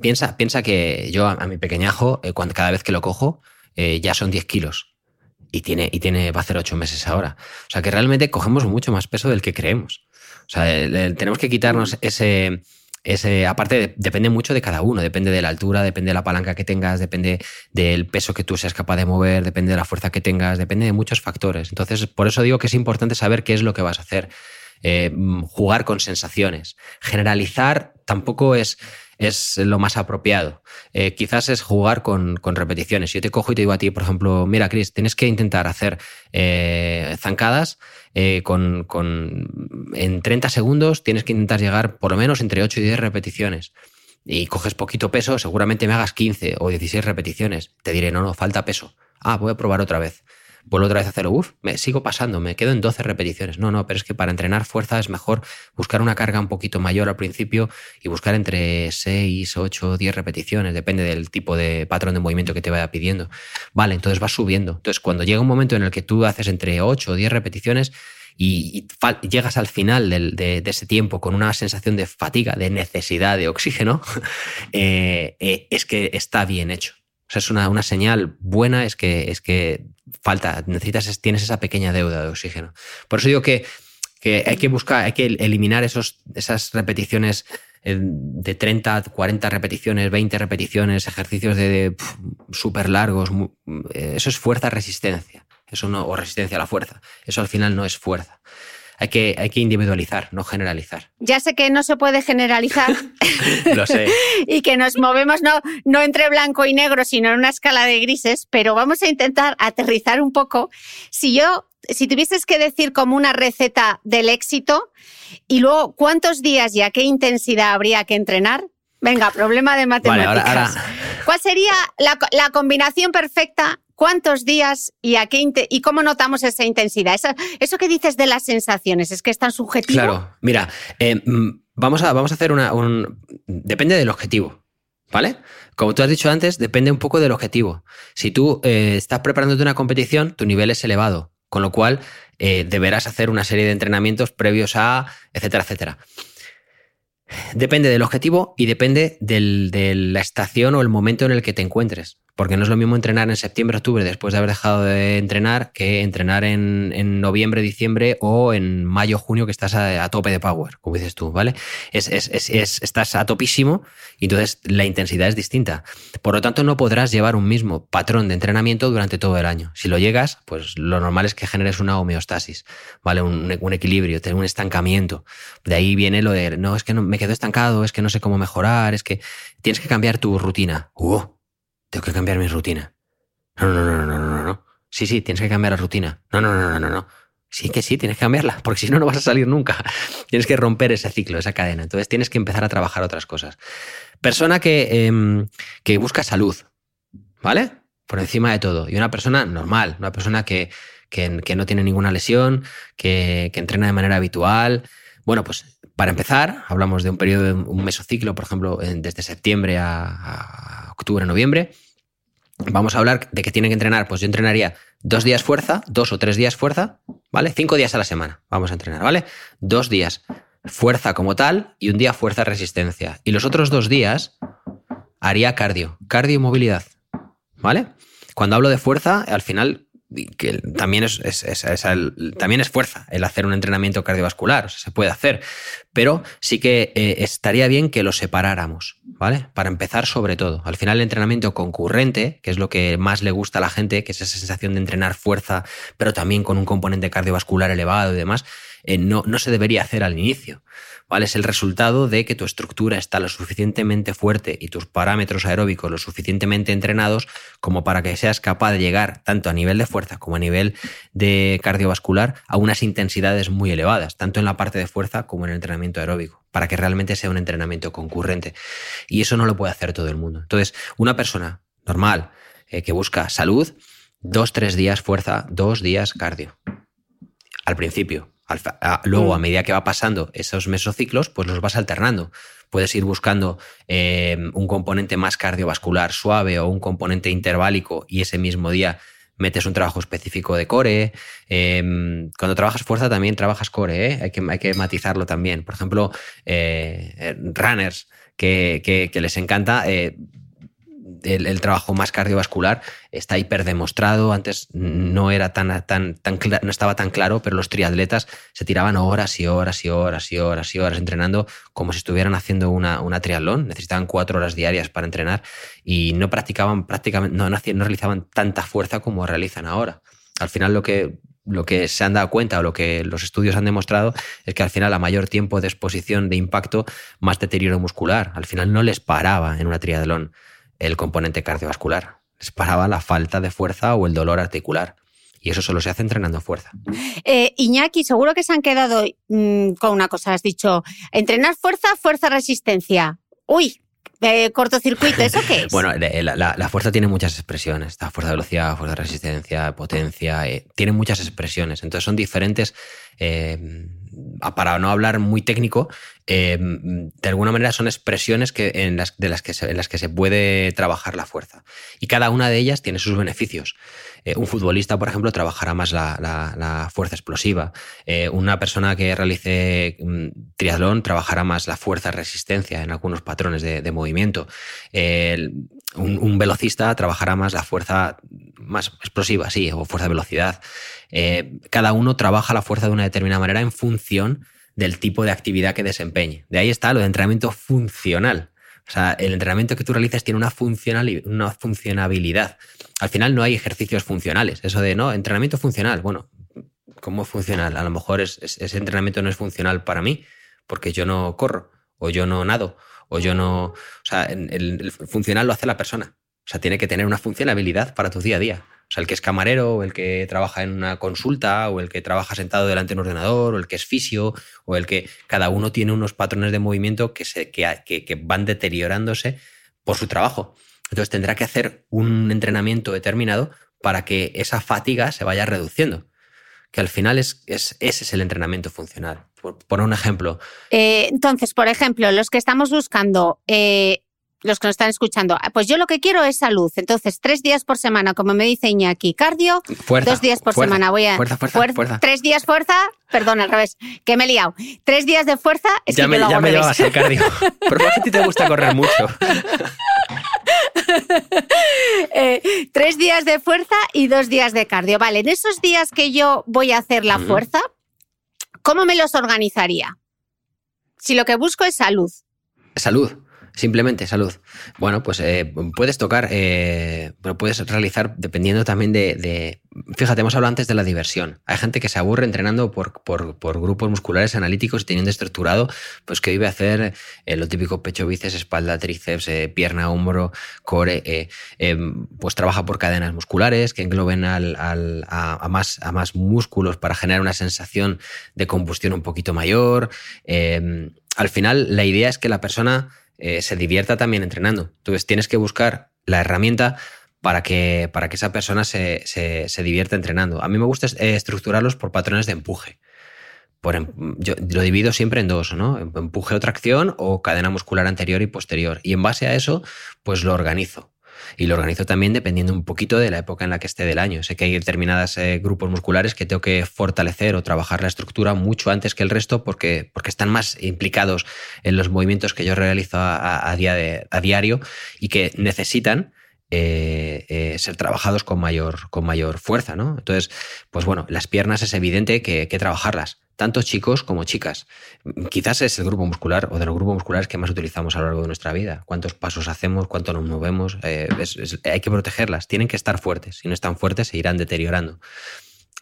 piensa, piensa que yo a, mi pequeñajo, cuando, cada vez que lo cojo, ya son 10 kilos y tiene, y tiene, va a hacer ocho meses ahora. O sea que realmente cogemos mucho más peso del que creemos. O sea, tenemos que quitarnos ese, ese, aparte depende mucho de cada uno, depende de la altura, depende de la palanca que tengas, depende del peso que tú seas capaz de mover, depende de la fuerza que tengas, depende de muchos factores. Entonces, por eso digo que es importante saber qué es lo que vas a hacer. Eh, jugar con sensaciones. Generalizar tampoco es es lo más apropiado. Eh, quizás es jugar con, repeticiones. Yo te cojo y te digo a ti, por ejemplo, mira, Chris, tienes que intentar hacer eh, zancadas con, con, en 30 segundos, tienes que intentar llegar por lo menos entre 8 y 10 repeticiones. Y coges poquito peso, seguramente me hagas 15 o 16 repeticiones. Te diré, no, no, falta peso. Ah, voy a probar otra vez vuelvo otra vez a hacerlo, uff, me sigo pasando, me quedo en 12 repeticiones. No, no, pero es que para entrenar fuerza es mejor buscar una carga un poquito mayor al principio y buscar entre 6, 8, 10 repeticiones, depende del tipo de patrón de movimiento que te vaya pidiendo. Vale, entonces vas subiendo. Entonces, cuando llega un momento en el que tú haces entre 8 o 10 repeticiones, y, llegas al final de, ese tiempo con una sensación de fatiga, de necesidad de oxígeno, (laughs) eh, eh, es que está bien hecho. Es una, una, señal buena, es que, es que falta, necesitas, tienes esa pequeña deuda de oxígeno. Por eso digo que, que hay que buscar, hay que eliminar esos, esas repeticiones eh, de 30, 40 repeticiones, 20 repeticiones, ejercicios de, súper largos. Eh, eso es fuerza-resistencia. Eso no, o resistencia a la fuerza. Eso al final no es fuerza. Hay que, hay que individualizar, no generalizar. Ya sé que no se puede generalizar. (laughs) Lo sé. (laughs) y que nos movemos no, no entre blanco y negro, sino en una escala de grises, pero vamos a intentar aterrizar un poco. Si yo, si tuvieses que decir como una receta del éxito y luego cuántos días y a qué intensidad habría que entrenar, venga, problema de matemáticas. ¿Cuál sería la, la combinación perfecta ¿Cuántos días y, a qué y cómo notamos esa intensidad? Eso, que dices de las sensaciones, ¿es que es tan subjetivo? Claro, mira, eh, mm, vamos, a, vamos a hacer una... Un, depende del objetivo, ¿vale? Como tú has dicho antes, depende un poco del objetivo. Si tú eh, estás preparándote una competición, tu nivel es elevado, con lo cual eh, deberás hacer una serie de entrenamientos previos a, etcétera, etcétera. Depende del objetivo y depende del, de la estación o el momento en el que te encuentres. Porque no es lo mismo entrenar en septiembre, octubre, después de haber dejado de entrenar, que entrenar en, noviembre, diciembre o en mayo, junio, que estás a, tope de power, como dices tú, ¿vale? Es, estás a topísimo y entonces la intensidad es distinta. Por lo tanto, no podrás llevar un mismo patrón de entrenamiento durante todo el año. Si lo llegas, pues lo normal es que generes una homeostasis, ¿vale? Un, equilibrio, un estancamiento. De ahí viene lo de, no, es que no, me quedo estancado, es que no sé cómo mejorar, es que tienes que cambiar tu rutina. ¡Uh! Tengo que cambiar mi rutina. No, no, no, no, no, no. Sí, sí, tienes que cambiar la rutina. No, no, no, no, no, no. Sí que sí, tienes que cambiarla, (laughs) porque si no, no vas a salir nunca. (laughs) tienes que romper ese ciclo, esa cadena. Entonces tienes que empezar a trabajar otras cosas. Persona que, em, que busca salud, ¿vale? Por encima de todo. Y una persona normal, una persona que, que, que no tiene ninguna lesión, que, que entrena de manera habitual. Bueno, pues para empezar, hablamos de un periodo, de un mesociclo, por ejemplo, desde septiembre a octubre, noviembre. Vamos a hablar de que tienen que entrenar, pues yo entrenaría dos días fuerza, dos o tres días fuerza, ¿vale? Cinco días a la semana vamos a entrenar, ¿vale? Dos días fuerza como tal y un día fuerza resistencia. Y los otros dos días haría cardio, cardio y movilidad, ¿vale? Cuando hablo de fuerza, al final que también es, también es fuerza el hacer un entrenamiento cardiovascular, se puede hacer, pero sí que eh, estaría bien que lo separáramos, ¿vale? Para empezar sobre todo. Al final el entrenamiento concurrente, que es lo que más le gusta a la gente, que es esa sensación de entrenar fuerza, pero también con un componente cardiovascular elevado y demás, eh, no, no se debería hacer al inicio. ¿Vale? Es el resultado de que tu estructura está lo suficientemente fuerte y tus parámetros aeróbicos lo suficientemente entrenados como para que seas capaz de llegar tanto a nivel de fuerza como a nivel de cardiovascular a unas intensidades muy elevadas, tanto en la parte de fuerza como en el entrenamiento aeróbico, para que realmente sea un entrenamiento concurrente. Y eso no lo puede hacer todo el mundo. Entonces, una persona normal eh, que busca salud, dos, tres días fuerza, dos días cardio. Al principio, luego, a mm. medida que va pasando esos mesociclos, pues los vas alternando. Puedes ir buscando eh, un componente más cardiovascular suave o un componente interválico y ese mismo día metes un trabajo específico de core. Em, cuando trabajas fuerza también trabajas core, ¿eh? hay, que, hay, que, matizarlo también. Por ejemplo, eh, runners que, les encanta el, trabajo más cardiovascular está hiperdemostrado. Antes no era tan, tan, tan, no estaba tan claro, pero los triatletas se tiraban horas y horas y horas y horas y horas entrenando como si estuvieran haciendo una, una triatlón. Necesitaban cuatro horas diarias para entrenar y no practicaban prácticamente, no, no, no realizaban tanta fuerza como realizan ahora. Al final lo que lo que se han dado cuenta o lo que los estudios han demostrado es que al final a mayor tiempo de exposición de impacto, más deterioro muscular. Al final no les paraba en una triatlón el componente cardiovascular. Les paraba la falta de fuerza o el dolor articular. Y eso solo se hace entrenando fuerza. Eh, Iñaki, seguro que se han quedado mm, con una cosa. Has dicho, entrenar fuerza, fuerza, resistencia. Uy, eh, cortocircuito, ¿eso qué es? (laughs) bueno, la, fuerza tiene muchas expresiones. Está fuerza de velocidad, fuerza de resistencia, potencia. Eh, tiene muchas expresiones. Entonces son diferentes para no hablar muy técnico, eh, de alguna manera son expresiones que, en, las, de las que se, las que se puede trabajar la fuerza. Y cada una de ellas tiene sus beneficios. Eh, un futbolista, por ejemplo, trabajará más la, fuerza explosiva. Eh, una persona que realice mm, triatlón trabajará más la fuerza resistencia en algunos patrones de, movimiento. un, velocista trabajará más la fuerza más explosiva, sí, o fuerza velocidad. Eh, cada uno trabaja la fuerza de una determinada manera en función del tipo de actividad que desempeñe. De ahí está lo de entrenamiento funcional. O sea, el entrenamiento que tú realizas tiene una, una funcionabilidad. Al final no hay ejercicios funcionales. Eso de, no, entrenamiento funcional. Bueno, ¿cómo es funcional? A lo mejor ese entrenamiento no es funcional para mí, porque yo no corro, o yo no nado, o yo no... O sea, el, funcional lo hace la persona. O sea, tiene que tener una funcionalidad para tu día a día. O sea, el que es camarero, o el que trabaja en una consulta, o el que trabaja sentado delante de un ordenador, o el que es fisio, o el que cada uno tiene unos patrones de movimiento que, se, que, que van deteriorándose por su trabajo. Entonces tendrá que hacer un entrenamiento determinado para que esa fatiga se vaya reduciendo. Que al final es, ese es el entrenamiento funcional. Por poner un ejemplo. Eh, entonces, por ejemplo, los que estamos buscando eh, los que nos están escuchando, ah, pues yo lo que quiero es salud. Entonces, tres días por semana, como me dice Iñaki, cardio, dos días por semana voy a... Fuerza, fuerza, fuerza, Tres días fuerza, perdón, al revés, que me he liado. Tres días de fuerza, es ya que me, lo ya hago me al llevas al cardio. (laughs) Pero ¿por qué a ti te gusta correr mucho? (laughs) Eh, tres días de fuerza y dos días de cardio. Vale, en esos días que yo voy a hacer la fuerza, ¿cómo me los organizaría? Si lo que busco es salud. Salud. Simplemente salud. Bueno, pues eh, puedes tocar, eh, pero puedes realizar dependiendo también de, Fíjate, hemos hablado antes de la diversión. Hay gente que se aburre entrenando por, por- por grupos musculares analíticos y teniendo estructurado, pues que vive hacer eh, lo típico pecho, bíceps, espalda, tríceps, eh, pierna, hombro, core. eh, pues trabaja por cadenas musculares que engloben al- a, a más, a más músculos para generar una sensación de combustión un poquito mayor. Al final, la idea es que la persona eh, se divierta también entrenando. Entonces tienes que buscar la herramienta para que, para que esa persona se, se- se divierta entrenando. A mí me gusta eh, estructurarlos por patrones de empuje. Por em- yo lo divido siempre en dos, ¿no? Empuje o tracción o cadena muscular anterior y posterior. Y en base a eso, pues lo organizo. Y lo organizo también dependiendo un poquito de la época en la que esté del año. Sé que hay determinados grupos musculares que tengo que fortalecer o trabajar la estructura mucho antes que el resto porque, porque están más implicados en los movimientos que yo realizo a, día a diario y que necesitan eh, eh, ser trabajados con mayor, con mayor fuerza, ¿no? Entonces, pues bueno, las piernas es evidente que hay que trabajarlas, tanto chicos como chicas. Quizás es el grupo muscular o de los grupos musculares que más utilizamos a lo largo de nuestra vida. Cuántos pasos hacemos, cuánto nos movemos, eh, hay que protegerlas, tienen que estar fuertes. Si no están fuertes, se irán deteriorando.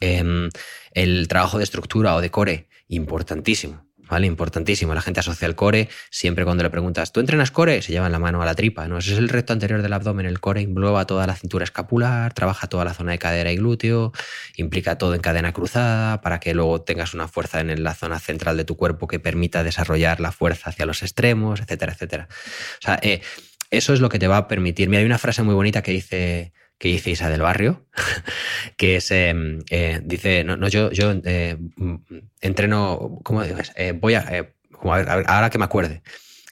Em, el trabajo de estructura o de core, importantísimo. ¿Vale? Importantísimo. La gente asocia el core. Siempre cuando le preguntas, ¿tú entrenas core? Se llevan la mano a la tripa. ¿no? Ese es el recto anterior del abdomen. El core engloba toda la cintura escapular, trabaja toda la zona de cadera y glúteo, implica todo en cadena cruzada para que luego tengas una fuerza en la zona central de tu cuerpo que permita desarrollar la fuerza hacia los extremos, etcétera, etcétera. O sea, eh, eso es lo que te va a permitir. Mira, hay una frase muy bonita que dice que dice Isa del Barrio, (laughs) que es, eh, eh, dice, no, no, yo, yo eh, mm, entreno, ¿cómo? Eh, voy a, como ver, ahora que me acuerde,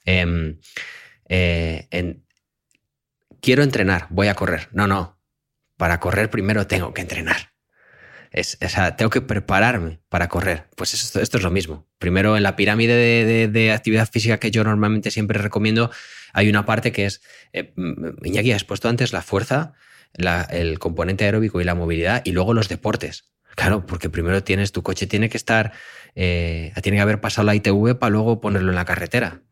Em, en- quiero entrenar, voy a correr. No, no, para correr primero tengo que entrenar. Es, o tengo que prepararme para correr. Pues esto, esto es lo mismo. Primero, en la pirámide de, de- de actividad física que yo normalmente siempre recomiendo, hay una parte que es, mm, Iñaki, has puesto antes la fuerza, la- el componente aeróbico y la movilidad, y luego los deportes. Claro, porque primero tienes, tu coche tiene que estar, eh, tiene que haber pasado la ITV para luego ponerlo en la carretera.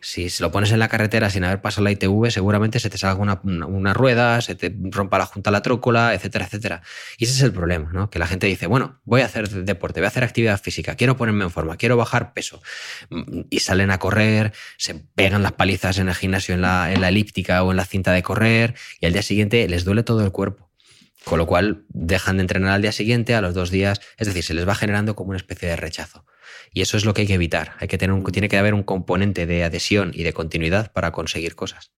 Si lo pones en la carretera sin haber pasado la ITV, seguramente se te salga una rueda, se te rompa la junta la trócola, etcétera, etcétera. Y ese es el problema, ¿no? Que la gente dice, bueno, voy a hacer deporte, voy a hacer actividad física, quiero ponerme en forma, quiero bajar peso. Mm, Y salen a correr, se pegan las palizas en el gimnasio, en la, en la elíptica o en la cinta de correr, y al día siguiente les duele todo el cuerpo. Con lo cual dejan de entrenar al día siguiente, a los dos días, es decir, se les va generando como una especie de rechazo. Y eso es lo que hay que evitar. Hay que tener un, tiene que haber un componente de adhesión y de continuidad para conseguir cosas.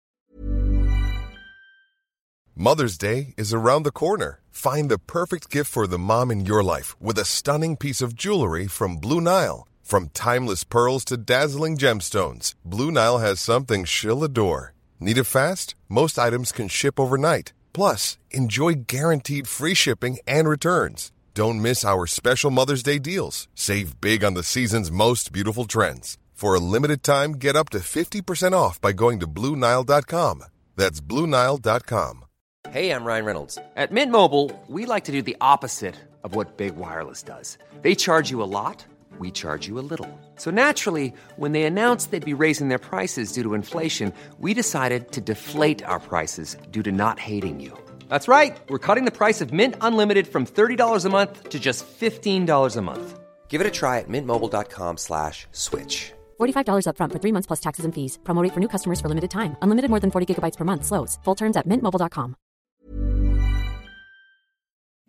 Mother's Day is around the corner. Find the perfect gift for the mom in your life with a stunning piece of jewelry from Blue Nile. From timeless pearls to dazzling gemstones, Blue Nile has something she'll adore. Need it fast? Most items can ship overnight. Plus, enjoy guaranteed free shipping and returns. Don't miss our special Mother's Day deals. Save big on the season's most beautiful trends. For a limited time, get up to 50% off by going to BlueNile.com. That's BlueNile.com. Hey, I'm Ryan Reynolds. At Mint Mobile, we like to do the opposite of what Big Wireless does. They charge you a lot, we charge you a little. So naturally, when they announced they'd be raising their prices due to inflation, we decided to deflate our prices due to not hating you. That's right. We're cutting the price of Mint Unlimited from $30 a month to just $15 a month. Give it a try at mintmobile.com slash switch. $45 upfront for three months plus taxes and fees. Promo rate for new customers for limited time. Unlimited more than 40 gigabytes per month. Slows. Full terms at mintmobile.com.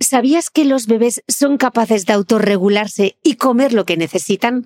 ¿Sabías que los bebés son capaces de autorregularse y comer lo que necesitan?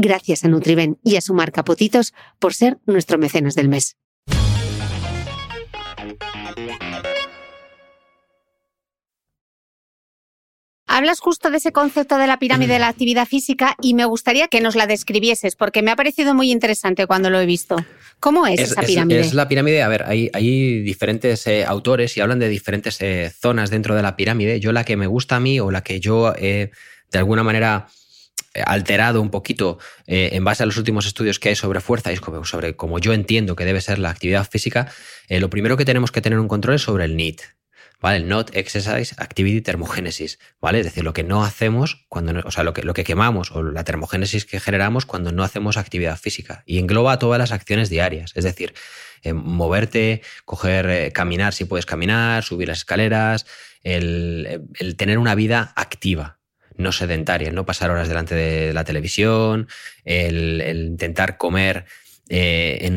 Gracias a Nutriben y a su marca Potitos por ser nuestro mecenas del mes. Hablas justo de ese concepto de la pirámide de la actividad física y me gustaría que nos la describieses porque me ha parecido muy interesante cuando lo he visto. ¿Cómo es, esa pirámide? Es, la pirámide, a ver, hay, hay diferentes eh, autores y hablan de diferentes eh, zonas dentro de la pirámide. Yo la que me gusta a mí o la que yo eh, de alguna manera alterado un poquito en base a los últimos estudios que hay sobre fuerza y sobre cómo yo entiendo que debe ser la actividad física, lo primero que tenemos que tener un control es sobre el NEAT, ¿vale? Not Exercise Activity Termogénesis, ¿vale? Es decir, lo que no hacemos cuando, o sea, lo que, lo que quemamos o la termogénesis que generamos cuando no hacemos actividad física y engloba todas las acciones diarias, es decir, eh, moverte, coger, eh, caminar si puedes caminar, subir las escaleras, el, tener una vida activa, no sedentaria, no pasar horas delante de la televisión, el, intentar comer eh,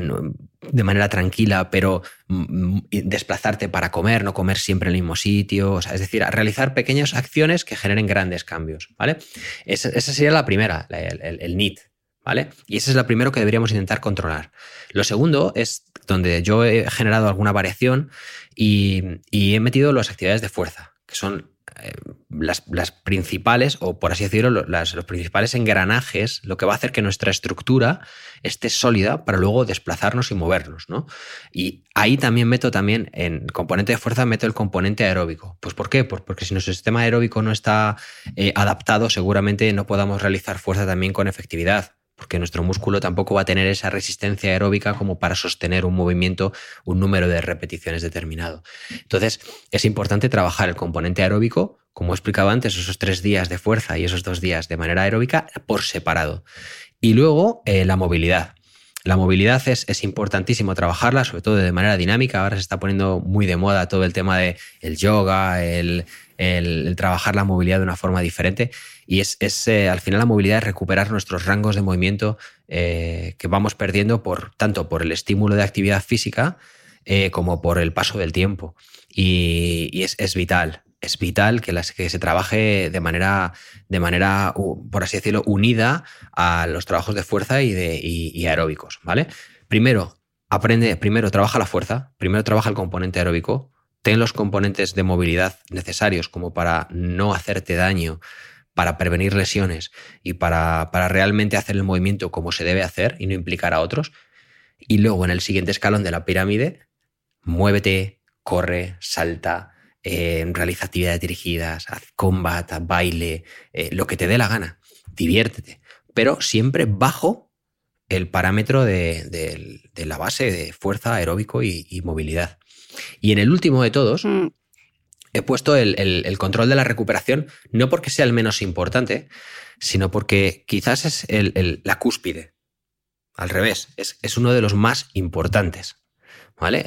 de manera tranquila, pero mm, mm, desplazarte para comer, no comer siempre en el mismo sitio, es decir, realizar pequeñas acciones que generen grandes cambios, ¿vale? Esa, sería la primera, el, el, NEAT, ¿vale? Y ese es lo primero que deberíamos intentar controlar. Lo segundo es donde yo he generado alguna variación y he metido las actividades de fuerza, que son eh, las, principales, o por así decirlo, los principales engranajes, lo que va a hacer que nuestra estructura esté sólida para luego desplazarnos y movernos. ¿no? Y ahí también meto también, en componente de fuerza, meto el componente aeróbico. Pues ¿por qué? Pues porque si nuestro sistema aeróbico no está eh, adaptado, seguramente no podamos realizar fuerza también con efectividad porque nuestro músculo tampoco va a tener esa resistencia aeróbica como para sostener un movimiento, un número de repeticiones determinado. Entonces, es importante trabajar el componente aeróbico, como he explicado antes, esos tres días de fuerza y esos dos días de manera aeróbica por separado. Y luego, eh, la movilidad. La movilidad es, es, importantísimo trabajarla, sobre todo de manera dinámica. Ahora se está poniendo muy de moda todo el tema del el yoga, el, el, trabajar la movilidad de una forma diferente. Y es, eh, al final la movilidad es recuperar nuestros rangos de movimiento eh, que vamos perdiendo por, tanto por el estímulo de actividad física eh, como por el paso del tiempo. Y, es, vital, es vital que, las, que se trabaje de manera, de manera, por así decirlo, unida a los trabajos de fuerza y, de, y aeróbicos. ¿vale? Primero, aprende, primero trabaja la fuerza, primero trabaja el componente aeróbico, ten los componentes de movilidad necesarios como para no hacerte daño, para prevenir lesiones y para, para, realmente hacer el movimiento como se debe hacer y no implicar a otros. Y luego en el siguiente escalón de la pirámide, muévete, corre, salta, eh, realiza actividades dirigidas, haz combat, baile, eh, lo que te dé la gana, diviértete, pero siempre bajo el parámetro de, la base de fuerza aeróbico y movilidad. Y en el último de todos, mm. He puesto el, control de la recuperación, no porque sea el menos importante, sino porque quizás es la cúspide. Al revés, es, uno de los más importantes. ¿Vale?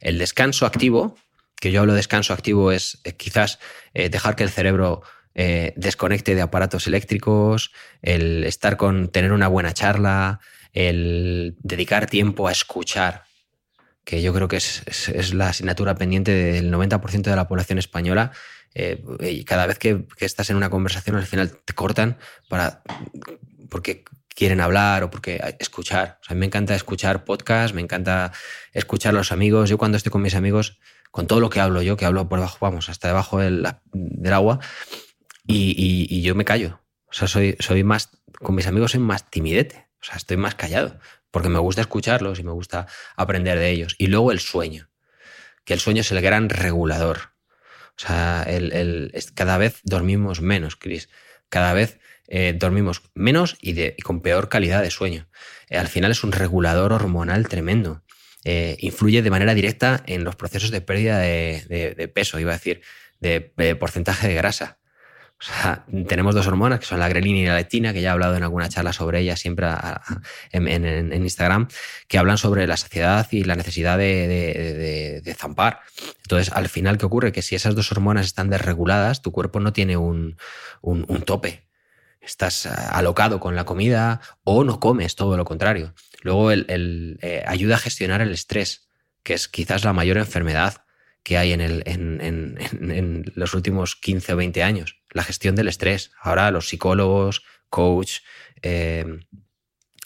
El, descanso activo, que yo hablo de descanso activo, es, quizás eh, dejar que el cerebro eh, desconecte de aparatos eléctricos, el estar con, tener una buena charla, el dedicar tiempo a escuchar que yo creo que es, la asignatura pendiente del 90% de la población española. Eh, y cada vez que, estás en una conversación, al final te cortan para. Porque quieren hablar o porque escuchar. O sea, a mí me encanta escuchar podcasts, me encanta escuchar a los amigos. Yo cuando estoy con mis amigos, con todo lo que hablo yo, que hablo por debajo, vamos, hasta debajo del, del agua, y, y, yo me callo. O sea, soy, soy más, con mis amigos soy más timidete. O sea, estoy más callado, porque me gusta escucharlos y me gusta aprender de ellos. Y luego el sueño, que el sueño es el gran regulador. O sea, cada vez dormimos menos, Chris. Cada vez eh, dormimos menos y, de, con peor calidad de sueño. Eh, al final es un regulador hormonal tremendo. Eh, influye de manera directa en los procesos de pérdida de, peso, iba a decir, de, porcentaje de grasa. Tenemos dos hormonas que son la grelina y la leptina, que ya he hablado en alguna charla sobre ellas siempre en, Instagram, que hablan sobre la saciedad y la necesidad de, zampar. Entonces, al final, ¿qué ocurre? Que si esas dos hormonas están desreguladas, tu cuerpo no tiene un, tope estás alocado con la comida o no comes, todo lo contrario. Luego el, eh, ayuda a gestionar el estrés, que es quizás la mayor enfermedad que hay en, los últimos 15 o 20 años, la gestión del estrés. Ahora los psicólogos, coach, eh,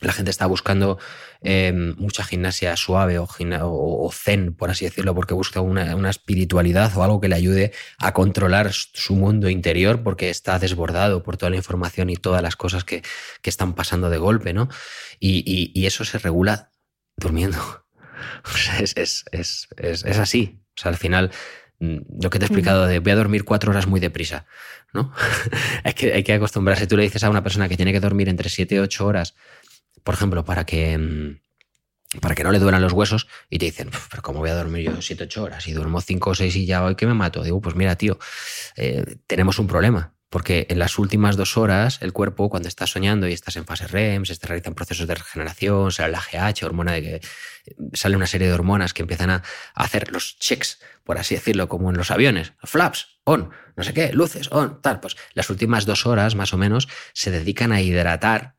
la gente está buscando em, mucha gimnasia suave o, zen, por así decirlo, porque busca una, espiritualidad o algo que le ayude a controlar su mundo interior porque está desbordado por toda la información y todas las cosas que, están pasando de golpe, ¿no? Y, eso se regula durmiendo. (laughs) es, así. O sea, al final, lo que te he explicado de voy a dormir cuatro horas muy deprisa, ¿no? (laughs) hay, que, hay que acostumbrarse. Tú le dices a una persona que tiene que dormir entre siete y ocho horas por ejemplo, para que, mm, para que no le duelan los huesos y te dicen, pero ¿cómo voy a dormir yo 7, 8 horas y duermo 5 o 6 y ya hoy que me mato? Digo, pues mira, tío, eh, tenemos un problema. Porque en las últimas dos horas, el cuerpo, cuando estás soñando y estás en fase REM, se realizan procesos de regeneración, sale la GH, hormona de que sale una serie de hormonas que empiezan a hacer los checks, por así decirlo, como en los aviones, flaps, on, no sé qué, luces, on, tal. Pues las últimas dos horas, más o menos, se dedican a hidratar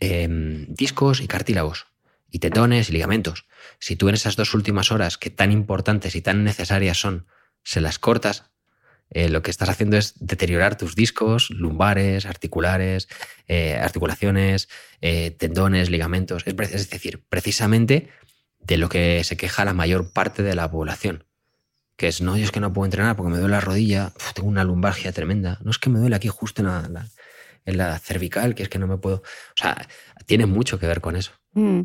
Em, discos y cartílagos, y tetones y ligamentos. Si tú en esas dos últimas horas, que tan importantes y tan necesarias son, se las cortas, eh, lo que estás haciendo es deteriorar tus discos, lumbares, articulares, eh, articulaciones, eh, tendones, ligamentos. Es, decir, precisamente de lo que se queja la mayor parte de la población. Que es, no, yo es que no puedo entrenar porque me duele la rodilla, tengo una lumbargia tremenda. No es que me duele aquí justo en la, en la cervical, que es que no me puedo. O sea, tiene mucho que ver con eso. Mm.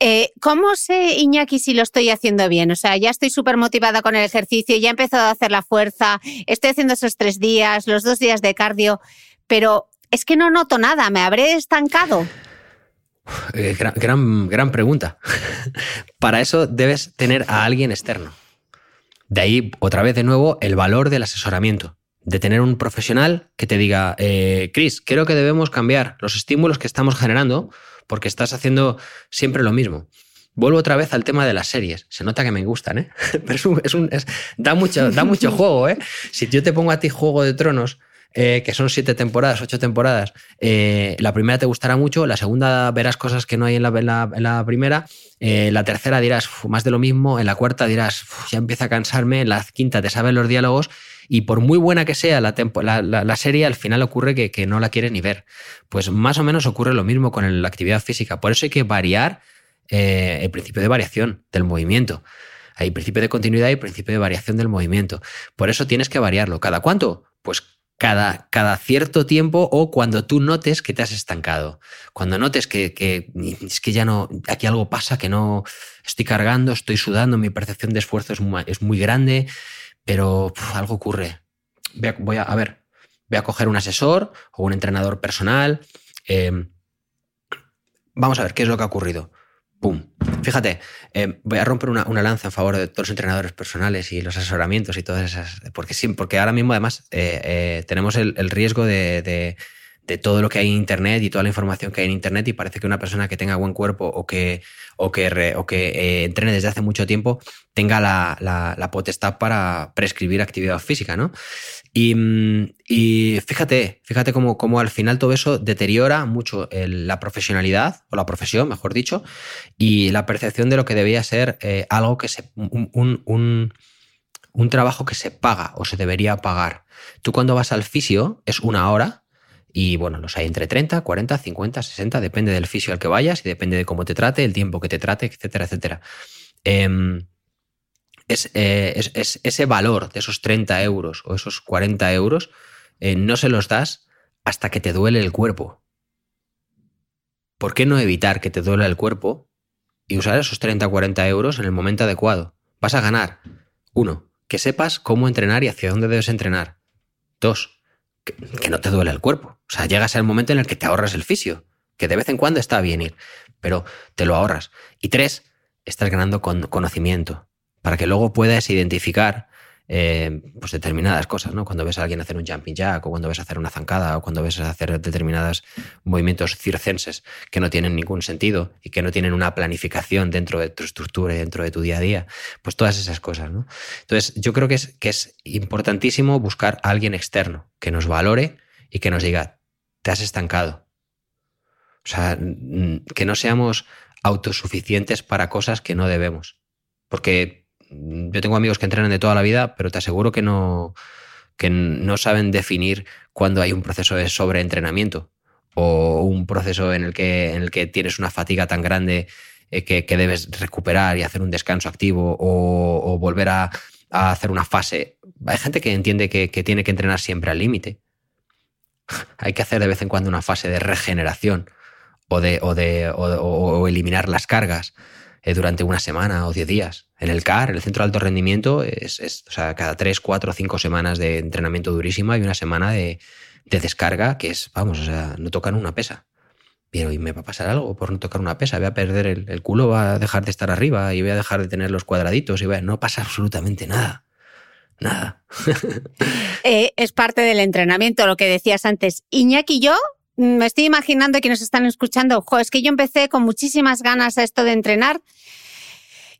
Eh, ¿Cómo sé, Iñaki, si lo estoy haciendo bien? O sea, ya estoy súper motivada con el ejercicio, ya he empezado a hacer la fuerza, estoy haciendo esos tres días, los dos días de cardio, pero es que no noto nada, ¿me habré estancado? Eh, gran, gran pregunta. (laughs) Para eso debes tener a alguien externo. De ahí, otra vez de nuevo, el valor del asesoramiento de tener un profesional que te diga, eh, Chris, creo que debemos cambiar los estímulos que estamos generando porque estás haciendo siempre lo mismo. Vuelvo otra vez al tema de las series. Se nota que me gustan, ¿eh? (laughs) Pero es un, da, mucho, da mucho (laughs) juego, ¿eh? Si yo te pongo a ti Juego de Tronos, eh, que son siete temporadas, ocho temporadas, eh, la primera te gustará mucho, la segunda verás cosas que no hay en la, en la, primera, la tercera dirás más de lo mismo, en la cuarta dirás ya empieza a cansarme, en la quinta te saben los diálogos y por muy buena que sea la, serie, al final ocurre que, no la quieres ni ver. Pues más o menos ocurre lo mismo con la actividad física. Por eso hay que variar eh, el principio de variación del movimiento. Hay principio de continuidad y principio de variación del movimiento. Por eso tienes que variarlo. ¿Cada cuánto? Pues cada, cierto tiempo o cuando tú notes que te has estancado. Cuando notes que, es que ya no, aquí algo pasa, que no estoy cargando, estoy sudando, mi percepción de esfuerzo es muy grande, pero algo ocurre. Voy a, ver, voy a coger un asesor o un entrenador personal. Em, vamos a ver qué es lo que ha ocurrido. ¡Pum! Fíjate, em, voy a romper una, lanza en favor de todos los entrenadores personales y los asesoramientos y todas esas. Porque sí, porque ahora mismo, además, eh, eh, tenemos el, riesgo de de todo lo que hay en Internet y toda la información que hay en Internet y parece que una persona que tenga buen cuerpo o que, o que, o que eh, entrene desde hace mucho tiempo tenga la, potestad para prescribir actividad física, ¿no? Y, fíjate, fíjate cómo, cómo, al final todo eso deteriora mucho la profesionalidad, o la profesión, mejor dicho, y la percepción de lo que debía ser eh, algo que se... un, un, un trabajo que se paga o se debería pagar. Tú cuando vas al fisio es una hora Y bueno, los hay entre 30, 40, 50, 60, depende del fisio al que vayas y depende de cómo te trate, el tiempo que te trate, etcétera, etcétera. Em, eh, es, ese valor de esos 30 euros o esos 40 euros eh, no se los das hasta que te duele el cuerpo. ¿Por qué no evitar que te duele el cuerpo y usar esos 30 o 40 euros en el momento adecuado? Vas a ganar, uno, que sepas cómo entrenar y hacia dónde debes entrenar. Dos, que, no te duele el cuerpo. O sea, llegas al momento en el que te ahorras el fisio, que de vez en cuando está bien ir, pero te lo ahorras. Y tres, estás ganando con conocimiento, para que luego puedas identificar eh, pues determinadas cosas, ¿no? Cuando ves a alguien hacer un jumping jack, o cuando ves hacer una zancada, o cuando ves hacer determinados movimientos circenses que no tienen ningún sentido y que no tienen una planificación dentro de tu estructura y dentro de tu día a día, pues todas esas cosas, ¿no? Entonces, yo creo que es, que es importantísimo buscar a alguien externo que nos valore y que nos diga, te has estancado. O sea, que no seamos autosuficientes para cosas que no debemos. Porque yo tengo amigos que entrenan de toda la vida, pero te aseguro que no, que no saben definir cuándo hay un proceso de sobreentrenamiento o un proceso en el que, en el que tienes una fatiga tan grande eh, que, debes recuperar y hacer un descanso activo o, volver a, hacer una fase. Hay gente que entiende que, tiene que entrenar siempre al límite. (laughs) Hay que hacer de vez en cuando una fase de regeneración o de, o de o eliminar las cargas eh, durante una semana o diez días. En el CAR, el centro de alto rendimiento, es, o sea, cada tres, cuatro, cinco semanas de entrenamiento durísimo y una semana de, descarga que es, vamos, o sea, no tocan una pesa. Pero, ¿y me va a pasar algo por no tocar una pesa? Voy a perder el, culo, va a dejar de estar arriba y voy a dejar de tener los cuadraditos y no pasa absolutamente nada. Nada. Eh, es parte del entrenamiento, lo que decías antes. Iñaki y yo me estoy imaginando que nos están escuchando, es que yo empecé con muchísimas ganas a esto de entrenar.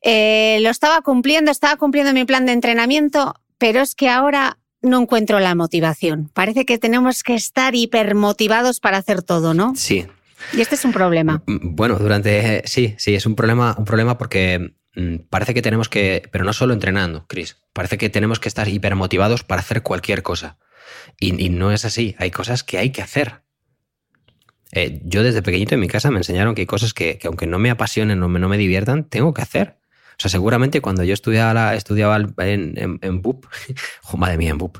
Eh, lo estaba cumpliendo, estaba cumpliendo mi plan de entrenamiento, pero es que ahora no encuentro la motivación. Parece que tenemos que estar hipermotivados para hacer todo, ¿no? Sí. Y este es un problema. Mm, mm, bueno, durante. Sí, sí, es un problema, un problema porque parece que tenemos que. Pero no solo entrenando, Chris. Parece que tenemos que estar hipermotivados para hacer cualquier cosa. y no es así. Hay cosas que hay que hacer. Eh, yo desde pequeñito en mi casa me enseñaron que hay cosas que, aunque no me apasionen o no me diviertan, tengo que hacer. O sea, seguramente cuando yo estudiaba, estudiaba en, en, (laughs) oh, madre mía, en BUP,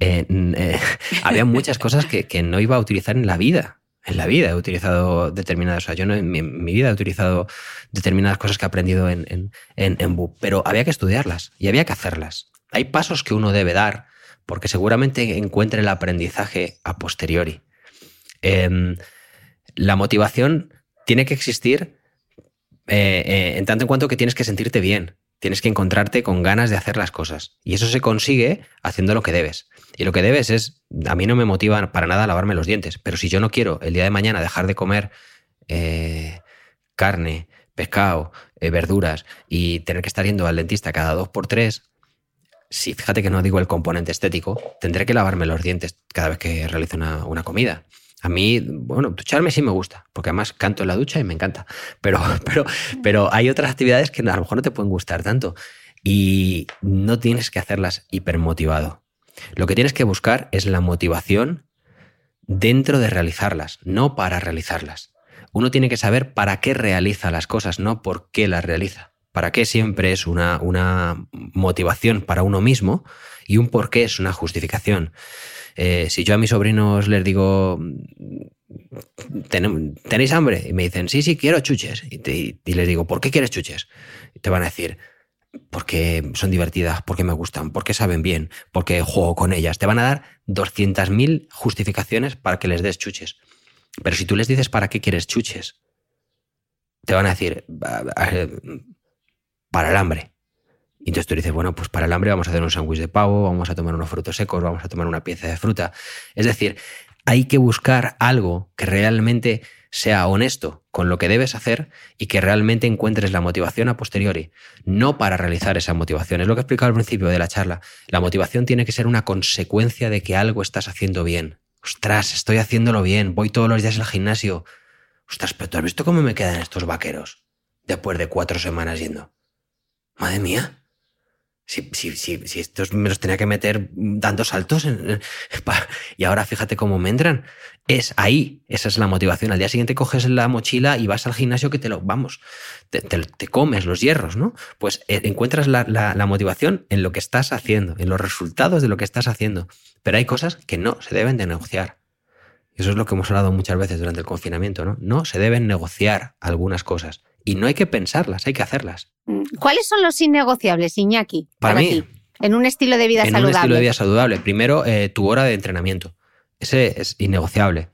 eh, (laughs) había muchas cosas que, no iba a utilizar en la vida. En la vida he utilizado determinadas, o yo no, en, mi, vida he utilizado determinadas cosas que he aprendido en, en, BUP, pero había que estudiarlas y había que hacerlas. Hay pasos que uno debe dar porque seguramente encuentre el aprendizaje a posteriori. Em, la motivación tiene que existir eh, eh, en tanto en cuanto que tienes que sentirte bien, tienes que encontrarte con ganas de hacer las cosas. Y eso se consigue haciendo lo que debes. Y lo que debes es, a mí no me motiva para nada lavarme los dientes, pero si yo no quiero el día de mañana dejar de comer eh, carne, pescado, verduras y tener que estar yendo al dentista cada dos por tres, si fíjate que no digo el componente estético, tendré que lavarme los dientes cada vez que realizo una comida. A mí, bueno, ducharme sí me gusta, porque además canto en la ducha y me encanta. (laughs) Pero, pero, pero hay otras actividades que a lo mejor no te pueden gustar tanto y no tienes que hacerlas hipermotivado. Lo que tienes que buscar es la motivación dentro de realizarlas, no para realizarlas. Uno tiene que saber para qué realiza las cosas, no por qué las realiza. Para qué siempre es una, una motivación para uno mismo y un por qué es una justificación. Eh, si yo a mis sobrinos les digo, ¿tenéis hambre? Y me dicen, sí, sí, quiero chuches. Y, les digo, ¿por qué quieres chuches? Y te van a decir, porque son divertidas, porque me gustan, porque saben bien, porque juego con ellas. Te van a dar 200.000 justificaciones para que les des chuches. Pero si tú les dices para qué quieres chuches, te van a decir, para el hambre. Y entonces tú dices, bueno, pues para el hambre vamos a hacer un sándwich de pavo, vamos a tomar unos frutos secos, vamos a tomar una pieza de fruta. Es decir, hay que buscar algo que realmente sea honesto con lo que debes hacer y que realmente encuentres la motivación a posteriori, no para realizar esa motivación. Es lo que he explicado al principio de la charla. La motivación tiene que ser una consecuencia de que algo estás haciendo bien. Ostras, estoy haciéndolo bien, voy todos los días al gimnasio. Ostras, pero ¿tú has visto cómo me quedan estos vaqueros después de cuatro semanas yendo? Madre mía, Si, si, si, estos me los tenía que meter dando saltos y ahora fíjate cómo me entran. Es ahí, esa es la motivación. Al día siguiente coges la mochila y vas al gimnasio que te lo, vamos, te, comes los hierros, ¿no? Pues eh, encuentras la, la motivación en lo que estás haciendo, en los resultados de lo que estás haciendo. Pero hay cosas que no se deben de negociar. Eso es lo que hemos hablado muchas veces durante el confinamiento, ¿no? No se deben negociar algunas cosas. Y no hay que pensarlas, hay que hacerlas. Mm, ¿Cuáles son los innegociables, Iñaki? Para, mí. en un estilo de vida saludable. En un estilo de vida saludable. Primero, eh, tu hora de entrenamiento. Ese es innegociable.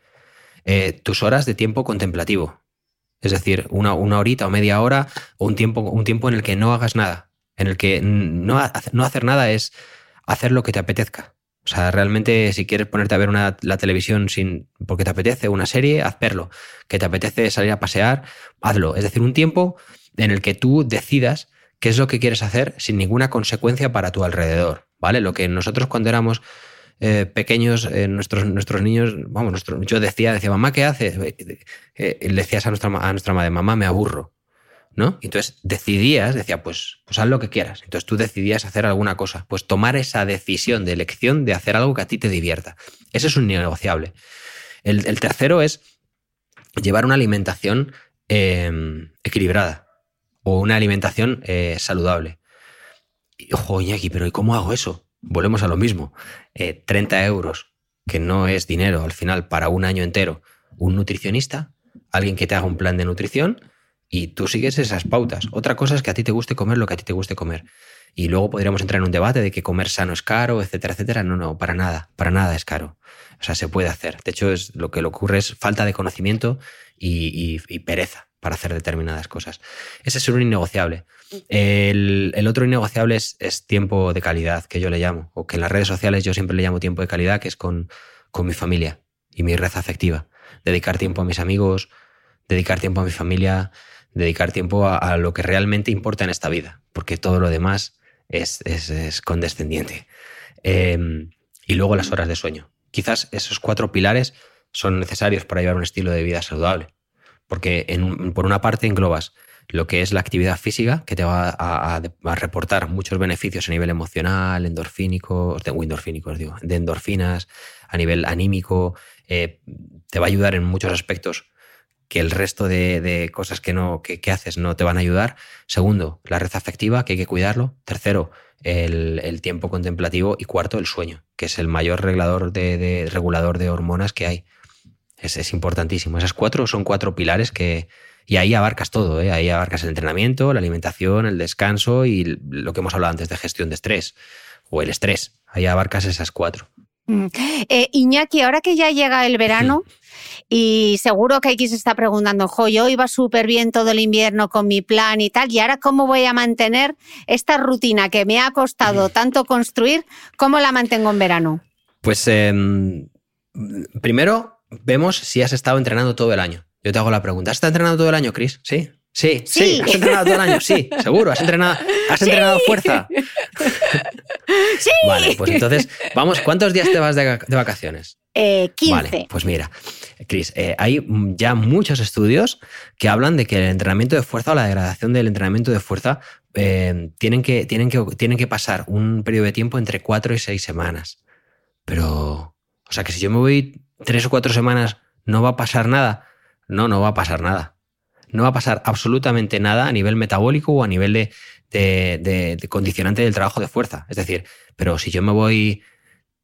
Eh, tus horas de tiempo contemplativo. Es decir, una, una, horita o media hora o un tiempo, un tiempo en el que no hagas nada. En el que no, no hacer nada es hacer lo que te apetezca. O sea, realmente si quieres ponerte a ver una, la televisión sin, porque te apetece una serie, hazlo. Que te apetece salir a pasear, hazlo. Es decir, un tiempo en el que tú decidas qué es lo que quieres hacer sin ninguna consecuencia para tu alrededor. ¿Vale? Lo que nosotros cuando éramos eh, pequeños, eh, nuestros, nuestros niños, vamos, nuestro, yo decía, decía, mamá, ¿qué haces? Eh, le decías a nuestra, a nuestra madre, mamá, me aburro. ¿No? Entonces decidías, decía, pues, pues haz lo que quieras. Entonces tú decidías hacer alguna cosa, pues tomar esa decisión de elección de hacer algo que a ti te divierta. Eso es un negociable. El, tercero es llevar una alimentación em, equilibrada o una alimentación eh, saludable. Y, ojo, Iñaki, pero ¿y cómo hago eso? Volvemos a lo mismo. 30 eh, euros, que no es dinero al final para un año entero. Un nutricionista, alguien que te haga un plan de nutrición y tú sigues esas pautas. Otra cosa es que a ti te guste comer lo que a ti te guste comer. Y luego podríamos entrar en un debate de que comer sano es caro, etcétera, etcétera. No, no, para nada, para nada es caro. O sea, se puede hacer. De hecho, es, lo que le ocurre es falta de conocimiento y, pereza para hacer determinadas cosas. Ese es un innegociable. El, otro innegociable es, es, tiempo de calidad, que yo le llamo, o que en las redes sociales yo siempre le llamo tiempo de calidad, que es con, con mi familia y mi red afectiva. Dedicar tiempo a mis amigos, dedicar tiempo a mi familia, dedicar tiempo a, lo que realmente importa en esta vida, porque todo lo demás es, es, condescendiente. Em, y luego las horas de sueño. Quizás esos cuatro pilares son necesarios para llevar un estilo de vida saludable, porque por una parte englobas lo que es la actividad física, que te va a, reportar muchos beneficios a nivel emocional, endorfínicos, de, endorfínicos, digo, de endorfinas, a nivel anímico, eh, te va a ayudar en muchos aspectos que el resto de, cosas que, no, que, haces no te van a ayudar. Segundo, la red afectiva, que hay que cuidarlo. Tercero, el, tiempo contemplativo. Y cuarto, el sueño, que es el mayor regulador de, regulador de hormonas que hay. Es, es, importantísimo. Esas cuatro son cuatro pilares que... Y ahí abarcas todo, ¿eh? ahí abarcas el entrenamiento, la alimentación, el descanso y lo que hemos hablado antes de gestión de estrés o el estrés. Ahí abarcas esas cuatro. Mm. Eh, Iñaki, ahora que ya llega el verano, (laughs) y seguro que aquí se está preguntando, jo, yo iba súper bien todo el invierno con mi plan y tal, y ahora cómo voy a mantener esta rutina que me ha costado tanto construir, ¿cómo la mantengo en verano? Pues em, primero vemos si has estado entrenando todo el año. Yo te hago la pregunta, ¿has estado entrenando todo el año, Chris? Sí. Sí, sí, has entrenado todo el año, sí, (laughs) seguro, has entrenado, has entrenado fuerza. (laughs) Sí. Vale, pues entonces, vamos, ¿cuántos días te vas de, vacaciones? Eh, 15. Vale, pues mira, Cris, eh, hay ya muchos estudios que hablan de que el entrenamiento de fuerza o la degradación del entrenamiento de fuerza eh, tienen, que, tienen, que, tienen que pasar un periodo de tiempo entre cuatro y seis semanas. Pero, o sea que si yo me voy tres o cuatro semanas, ¿no va a pasar nada? No, no va a pasar nada. No va a pasar absolutamente nada a nivel metabólico o a nivel de, de condicionante del trabajo de fuerza. Es decir, pero si yo me voy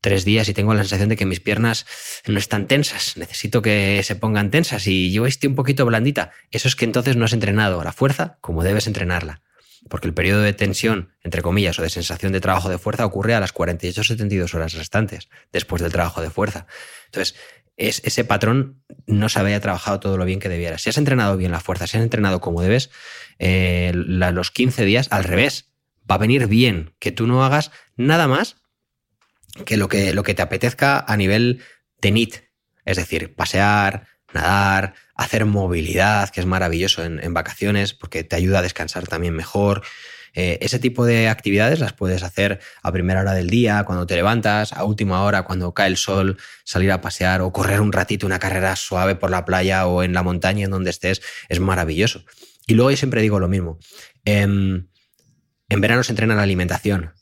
tres días y tengo la sensación de que mis piernas no están tensas, necesito que se pongan tensas y yo estoy un poquito blandita. Eso es que entonces no has entrenado la fuerza como debes entrenarla. Porque el periodo de tensión, entre comillas, o de sensación de trabajo de fuerza ocurre a las 48-72 horas restantes después del trabajo de fuerza. Entonces, es, ese patrón no se había trabajado todo lo bien que debiera. Si has entrenado bien la fuerza, si has entrenado como debes, eh, los 15 días, al revés, va a venir bien que tú no hagas nada más que lo que, lo que te apetezca a nivel de NIT, es decir, pasear, nadar, hacer movilidad, que es maravilloso en, vacaciones porque te ayuda a descansar también mejor. Eh, ese tipo de actividades las puedes hacer a primera hora del día, cuando te levantas, a última hora, cuando cae el sol, salir a pasear o correr un ratito una carrera suave por la playa o en la montaña en donde estés, es maravilloso. Y luego yo siempre digo lo mismo. Em, En verano se entrena la alimentación.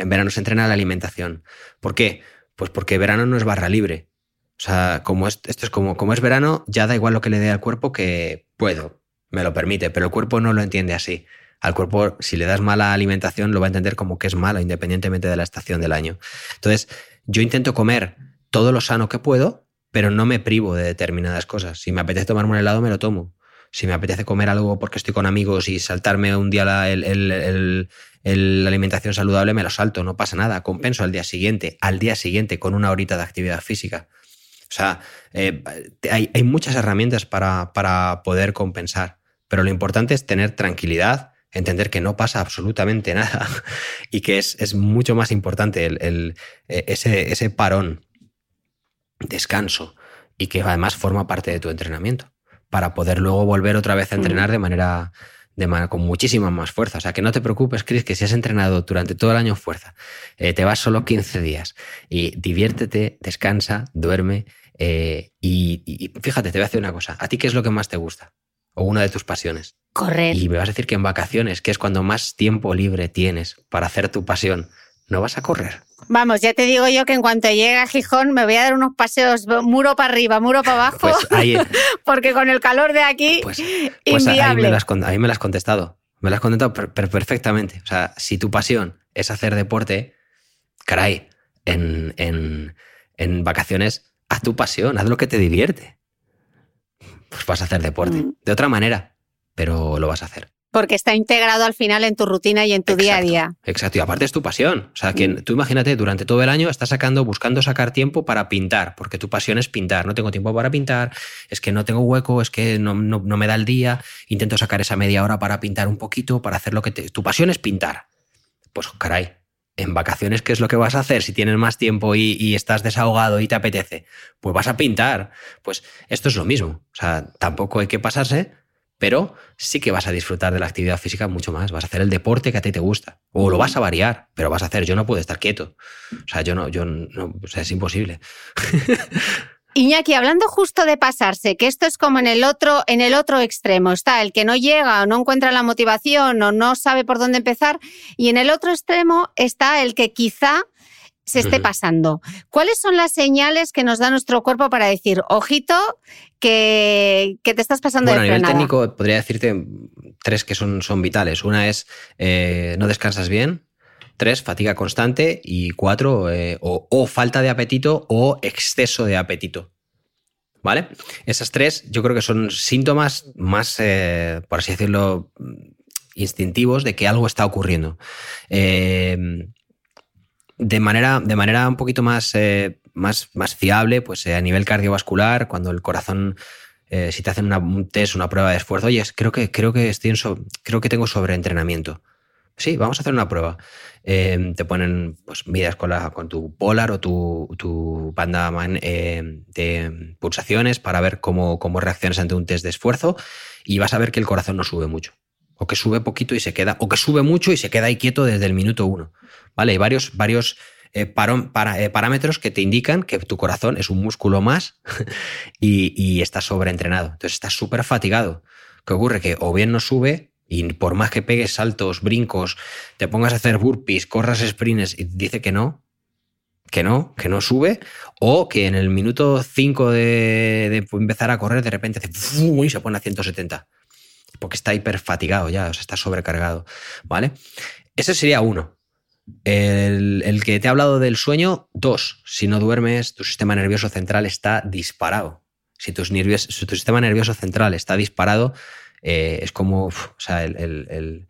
En verano se entrena la alimentación. ¿Por qué? Pues porque verano no es barra libre. O sea, como es, esto es como, como es verano, ya da igual lo que le dé al cuerpo que puedo, me lo permite, pero el cuerpo no lo entiende así. Al cuerpo, si le das mala alimentación, lo va a entender como que es malo, independientemente de la estación del año. Entonces, yo intento comer todo lo sano que puedo, pero no me privo de determinadas cosas. Si me apetece tomarme un helado, me lo tomo. Si me apetece comer algo porque estoy con amigos y saltarme un día la, la alimentación saludable, me lo salto, no pasa nada. Compenso al día siguiente, al día siguiente con una horita de actividad física. O sea, eh, hay, muchas herramientas para, poder compensar, pero lo importante es tener tranquilidad, entender que no pasa absolutamente (laughs) nada y que es, mucho más importante el, e, ese, ese parón, descanso y que además forma parte de tu entrenamiento para poder luego volver otra vez a entrenar de manera, de con muchísima más fuerza. O sea, que no te preocupes, Chris, que si has entrenado durante todo el año fuerza, eh, te vas solo 15 días y diviértete, descansa, duerme eh, y, fíjate, te voy a decir una cosa. ¿A ti qué es lo que más te gusta? O una de tus pasiones. Correr. Y me vas a decir que en vacaciones, que es cuando más tiempo libre tienes para hacer tu pasión, no vas a correr. Vamos, ya te digo yo que en cuanto llegue a Gijón me voy a dar unos paseos muro para arriba, muro para abajo, pues (laughs) porque con el calor de aquí, pues, pues Ahí me, has, me lo has contestado. Me lo has contestado perfectamente. O sea, si tu pasión es hacer deporte, caray, en, en, en vacaciones haz tu pasión, haz lo que te divierte. Pues vas a hacer deporte. Mm. De otra manera, pero lo vas a hacer. Porque está integrado al final en tu rutina y en tu día a día. Exacto, y aparte es tu pasión. O sea, que tú imagínate, durante todo el año estás sacando, buscando sacar tiempo para pintar, porque tu pasión es pintar. No tengo tiempo para pintar, es que no tengo hueco, es que no, me da el día. Intento sacar esa media hora para pintar un poquito, para hacer lo que te... Tu pasión es pintar. Pues caray, en vacaciones, ¿qué es lo que vas a hacer si tienes más tiempo y, estás desahogado y te apetece? Pues vas a pintar. Pues esto es lo mismo. O sea, tampoco hay que pasarse, pero sí que vas a disfrutar de la actividad física mucho más. Vas a hacer el deporte que a ti te gusta. O lo vas a variar, pero vas a hacer. Yo no puedo estar quieto. O sea, yo no, yo o sea, es imposible. (laughs) Iñaki, hablando justo de pasarse, que esto es como en el otro, en el otro extremo, está el que no llega o no encuentra la motivación o no sabe por dónde empezar, y en el otro extremo está el que quizá se esté pasando. ¿Cuáles son las señales que nos da nuestro cuerpo para decir, ojito, que, te estás pasando bueno, de a nivel técnico podría decirte tres que son, son vitales. Una es eh, no descansas bien, Tres, fatiga constante. Y cuatro, eh, o, falta de apetito o exceso de apetito. ¿Vale? Esas tres yo creo que son síntomas más, eh, por así decirlo, instintivos de que algo está ocurriendo. Eh, de, manera, de manera un poquito más, más, más fiable, pues a nivel cardiovascular, cuando el corazón si te hacen una, un test, una prueba de esfuerzo, oye, creo que, creo que, estoy creo que tengo sobreentrenamiento. Sí, vamos a hacer una prueba. Em, te ponen, pues miras con, la, con tu Polar o tu, tu banda em, de pulsaciones para ver cómo, cómo reaccionas ante un test de esfuerzo y vas a ver que el corazón no sube mucho. O que sube poquito y se queda, o que sube mucho y se queda ahí quieto desde el minuto uno. ¿Vale? Hay varios, varios eh, eh, parámetros que te indican que tu corazón es un músculo más (laughs) y, y estás sobreentrenado. Entonces estás súper fatigado. ¿Qué ocurre? Que o bien no sube y por más que pegues saltos, brincos, te pongas a hacer burpees, corras sprints y dice que no, que no, que no sube, o que en el minuto 5 de, empezar a correr de repente hace y se pone a 170, porque está hiper fatigado ya, o sea, está sobrecargado, ¿vale? Ese sería uno. El, el, que te ha hablado del sueño, dos. Si no duermes, tu sistema nervioso central está disparado. Si, tus nervios, si tu sistema nervioso central está disparado, eh, es como o sea, el,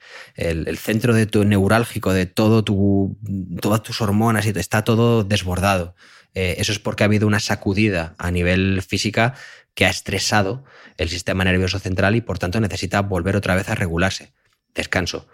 centro de tu neurálgico, de todo tu, todas tus hormonas, y está todo desbordado. Eh, eso es porque ha habido una sacudida a nivel física que ha estresado el sistema nervioso central y por tanto necesita volver otra vez a regularse. Descanso.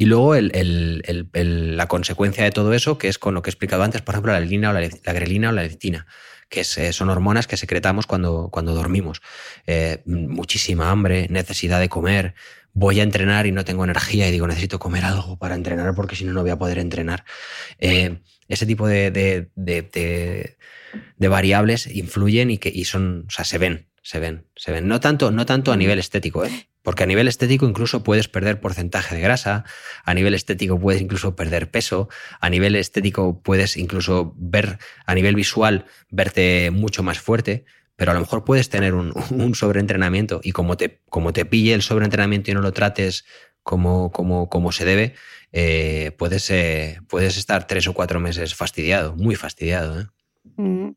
Y luego la consecuencia de todo eso, que es con lo que he explicado antes, por ejemplo, la, o la, grelina o la lectina que eh, son hormonas que secretamos cuando, cuando dormimos. Eh, muchísima hambre, necesidad de comer, voy a entrenar y no tengo energía y digo, necesito comer algo para entrenar porque si no, no voy a poder entrenar. Eh, ese tipo de, de, variables influyen y, que, y son, o sea, se ven. Se ven, se ven. No tanto, no tanto a nivel estético, ¿eh? Porque a nivel estético incluso puedes perder porcentaje de grasa, a nivel estético puedes incluso perder peso, a nivel estético puedes incluso ver, a nivel visual, verte mucho más fuerte, pero a lo mejor puedes tener un, (laughs) sobreentrenamiento y como te, como te pille el sobreentrenamiento y no lo trates como, como, como se debe, eh, puedes, eh, puedes estar tres o cuatro meses fastidiado, muy fastidiado. ¿eh? Mm.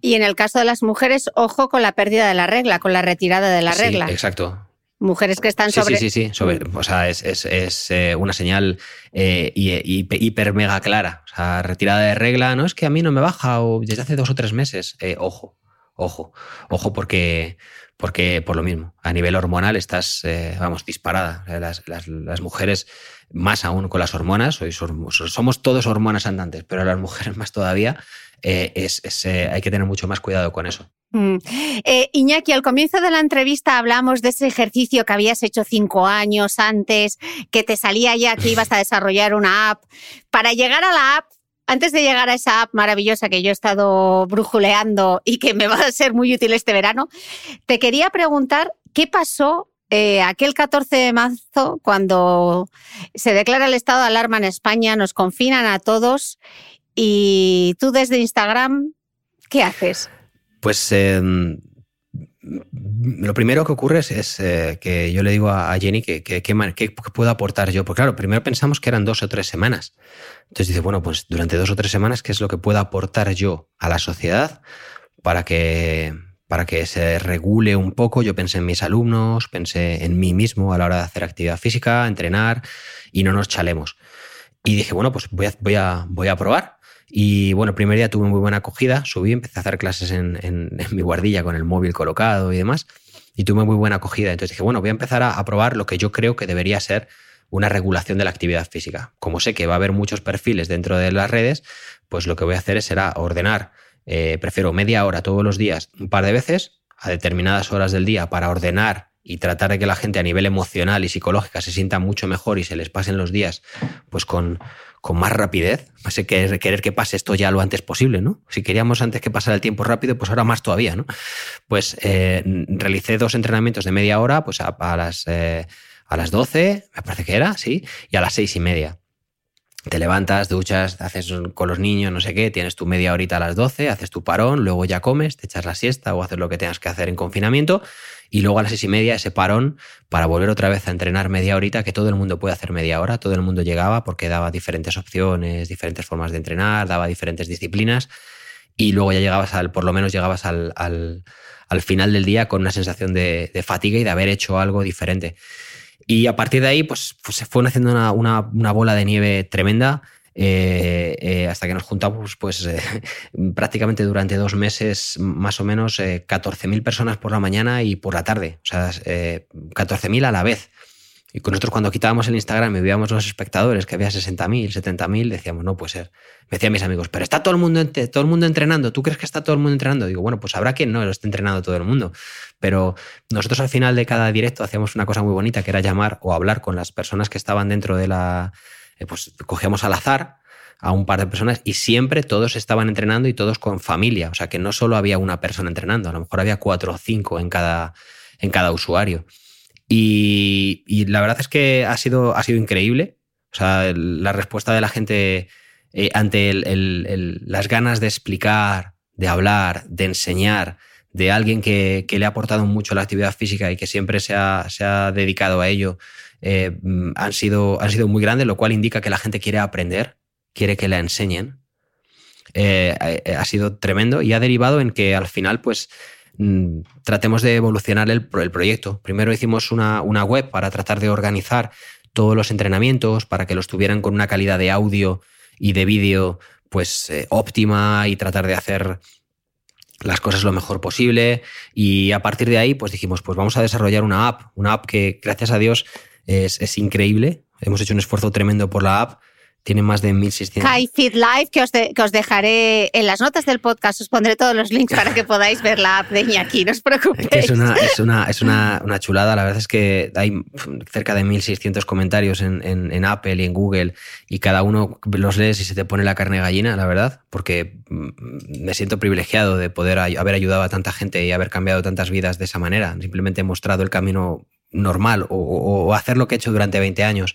Y en el caso de las mujeres, ojo con la pérdida de la regla, con la retirada de la Sí, regla. exacto. Mujeres que están Sí, sobre. sí, sí, sí. sobre- o sea, es, es- es, eh, una señal eh, hi- hi- hiper mega clara. O sea, retirada de regla, no es que a mí no me baja o desde hace dos o tres meses. Eh, ojo, ojo, ojo, porque, porque por lo mismo, a nivel hormonal estás, eh, vamos, disparada. Las, las- las mujeres, más aún con las hormonas, sois somos todos hormonas andantes, pero las mujeres (laughs) más todavía, eh, es, es, eh, hay que tener mucho más cuidado con eso. Mm. Eh, Iñaki, al comienzo de la entrevista hablamos de ese ejercicio que habías hecho cinco años antes, que te salía ya que ibas a (laughs) desarrollar una app. Para llegar a la app, antes de llegar a esa app maravillosa que yo he estado brujuleando y que me va a ser muy útil este verano, te quería preguntar qué pasó eh, aquel 14 de marzo cuando se declara el estado de alarma en España, nos confinan a todos y tú desde Instagram, ¿qué haces? Pues eh, lo primero que ocurre es, eh, que yo le digo a Jenny que, que, que puedo aportar yo. Porque claro, primero pensamos que eran dos o tres semanas. Entonces dice, bueno, pues durante dos o tres semanas, ¿qué es lo que puedo aportar yo a la sociedad para que, para que se regule un poco? Yo pensé en mis alumnos, pensé en mí mismo a la hora de hacer actividad física, entrenar y no nos chalemos. Y dije, bueno, pues voy a, voy a, voy a probar. Y bueno, el primer día tuve muy buena acogida, subí, empecé a hacer clases (laughs) en, mi guardilla con el móvil colocado y demás, y tuve muy buena acogida. Entonces dije, bueno, voy a empezar a, a probar lo que yo creo que debería ser una regulación de la actividad física. Como sé que va a haber muchos perfiles dentro de las redes, pues lo que voy a hacer será ordenar, eh, prefiero media hora todos los días, un par de veces, a determinadas horas del día, para ordenar y tratar de que la gente a nivel emocional y psicológica se sienta mucho mejor y se les pasen los días pues con, con más rapidez. Más que querer, que pase esto ya lo antes posible, ¿no? Si queríamos antes que pasara el tiempo rápido, pues ahora más todavía, ¿no? Pues eh, realicé dos entrenamientos de media hora, pues a, las, eh, a las 12, me parece que era, sí, y a las seis y media. Te levantas, duchas, haces con los niños, no sé qué, tienes tu media horita a las 12, haces tu parón, luego ya comes, te echas la siesta o haces lo que tengas que hacer en confinamiento y luego a las seis y media ese parón para volver otra vez a entrenar media horita, que todo el mundo puede hacer media hora, todo el mundo llegaba porque daba diferentes opciones, diferentes formas de entrenar, daba diferentes disciplinas y luego ya llegabas al, por lo menos llegabas al, al, al final del día con una sensación de, fatiga y de haber hecho algo diferente. Y a partir de ahí, pues, pues se fue haciendo una, una bola de nieve tremenda. Eh, eh, hasta que nos juntamos pues eh, (laughs) prácticamente durante dos meses más o menos eh, 14.000 personas por la mañana y por la tarde, o sea, eh, 14.000 a la vez. Y con nosotros cuando quitábamos el Instagram y veíamos los espectadores que había 60.000, 70.000, decíamos, no puede ser. Me decían mis amigos, pero está todo el, mundo, todo el mundo entrenando, ¿tú crees que está todo el mundo entrenando? Digo, bueno, pues habrá quien no lo esté entrenando todo el mundo. Pero nosotros al final de cada directo hacíamos una cosa muy bonita que era llamar o hablar con las personas que estaban dentro de la... eh, pues cogíamos al azar a un par de personas y siempre todos estaban entrenando y todos con familia. O sea que no solo había una persona entrenando, a lo mejor había cuatro o cinco en cada, en cada usuario. Y, la verdad es que ha sido, ha sido increíble. O sea, la respuesta de la gente eh, ante el- las ganas de explicar, de hablar, de enseñar, de alguien que, que le ha aportado mucho la actividad física y que siempre se ha, se ha dedicado a ello, eh, mm, han, sido, han sido muy grandes, lo cual indica que la gente quiere aprender, quiere que la enseñen. Eh, eh, ha sido tremendo y ha derivado en que al final, pues, mm, tratemos de evolucionar el, el proyecto. Primero hicimos una, una web para tratar de organizar todos los entrenamientos, para que los tuvieran con una calidad de audio y de vídeo pues óptima y tratar de hacer las cosas lo mejor posible. Y a partir de ahí, pues dijimos, pues vamos a desarrollar una app, una app que gracias a Dios es, es increíble. Hemos hecho un esfuerzo tremendo por la app tiene más de 1600. Kai Feed Live, que os, de- que os dejaré en las notas del podcast, os pondré todos los links para que (laughs) podáis ver la app de Iñaki, no os preocupéis. Que es una, es, una, es una, una chulada. La verdad es que hay cerca de 1.600 comentarios en, en- en Apple y en Google y cada uno los lees y se te pone la carne gallina, la verdad, porque mm, me siento privilegiado de poder haber ayudado a tanta gente y haber cambiado tantas vidas de esa manera. Simplemente he mostrado el camino normal o, hacer lo que he hecho durante 20 años.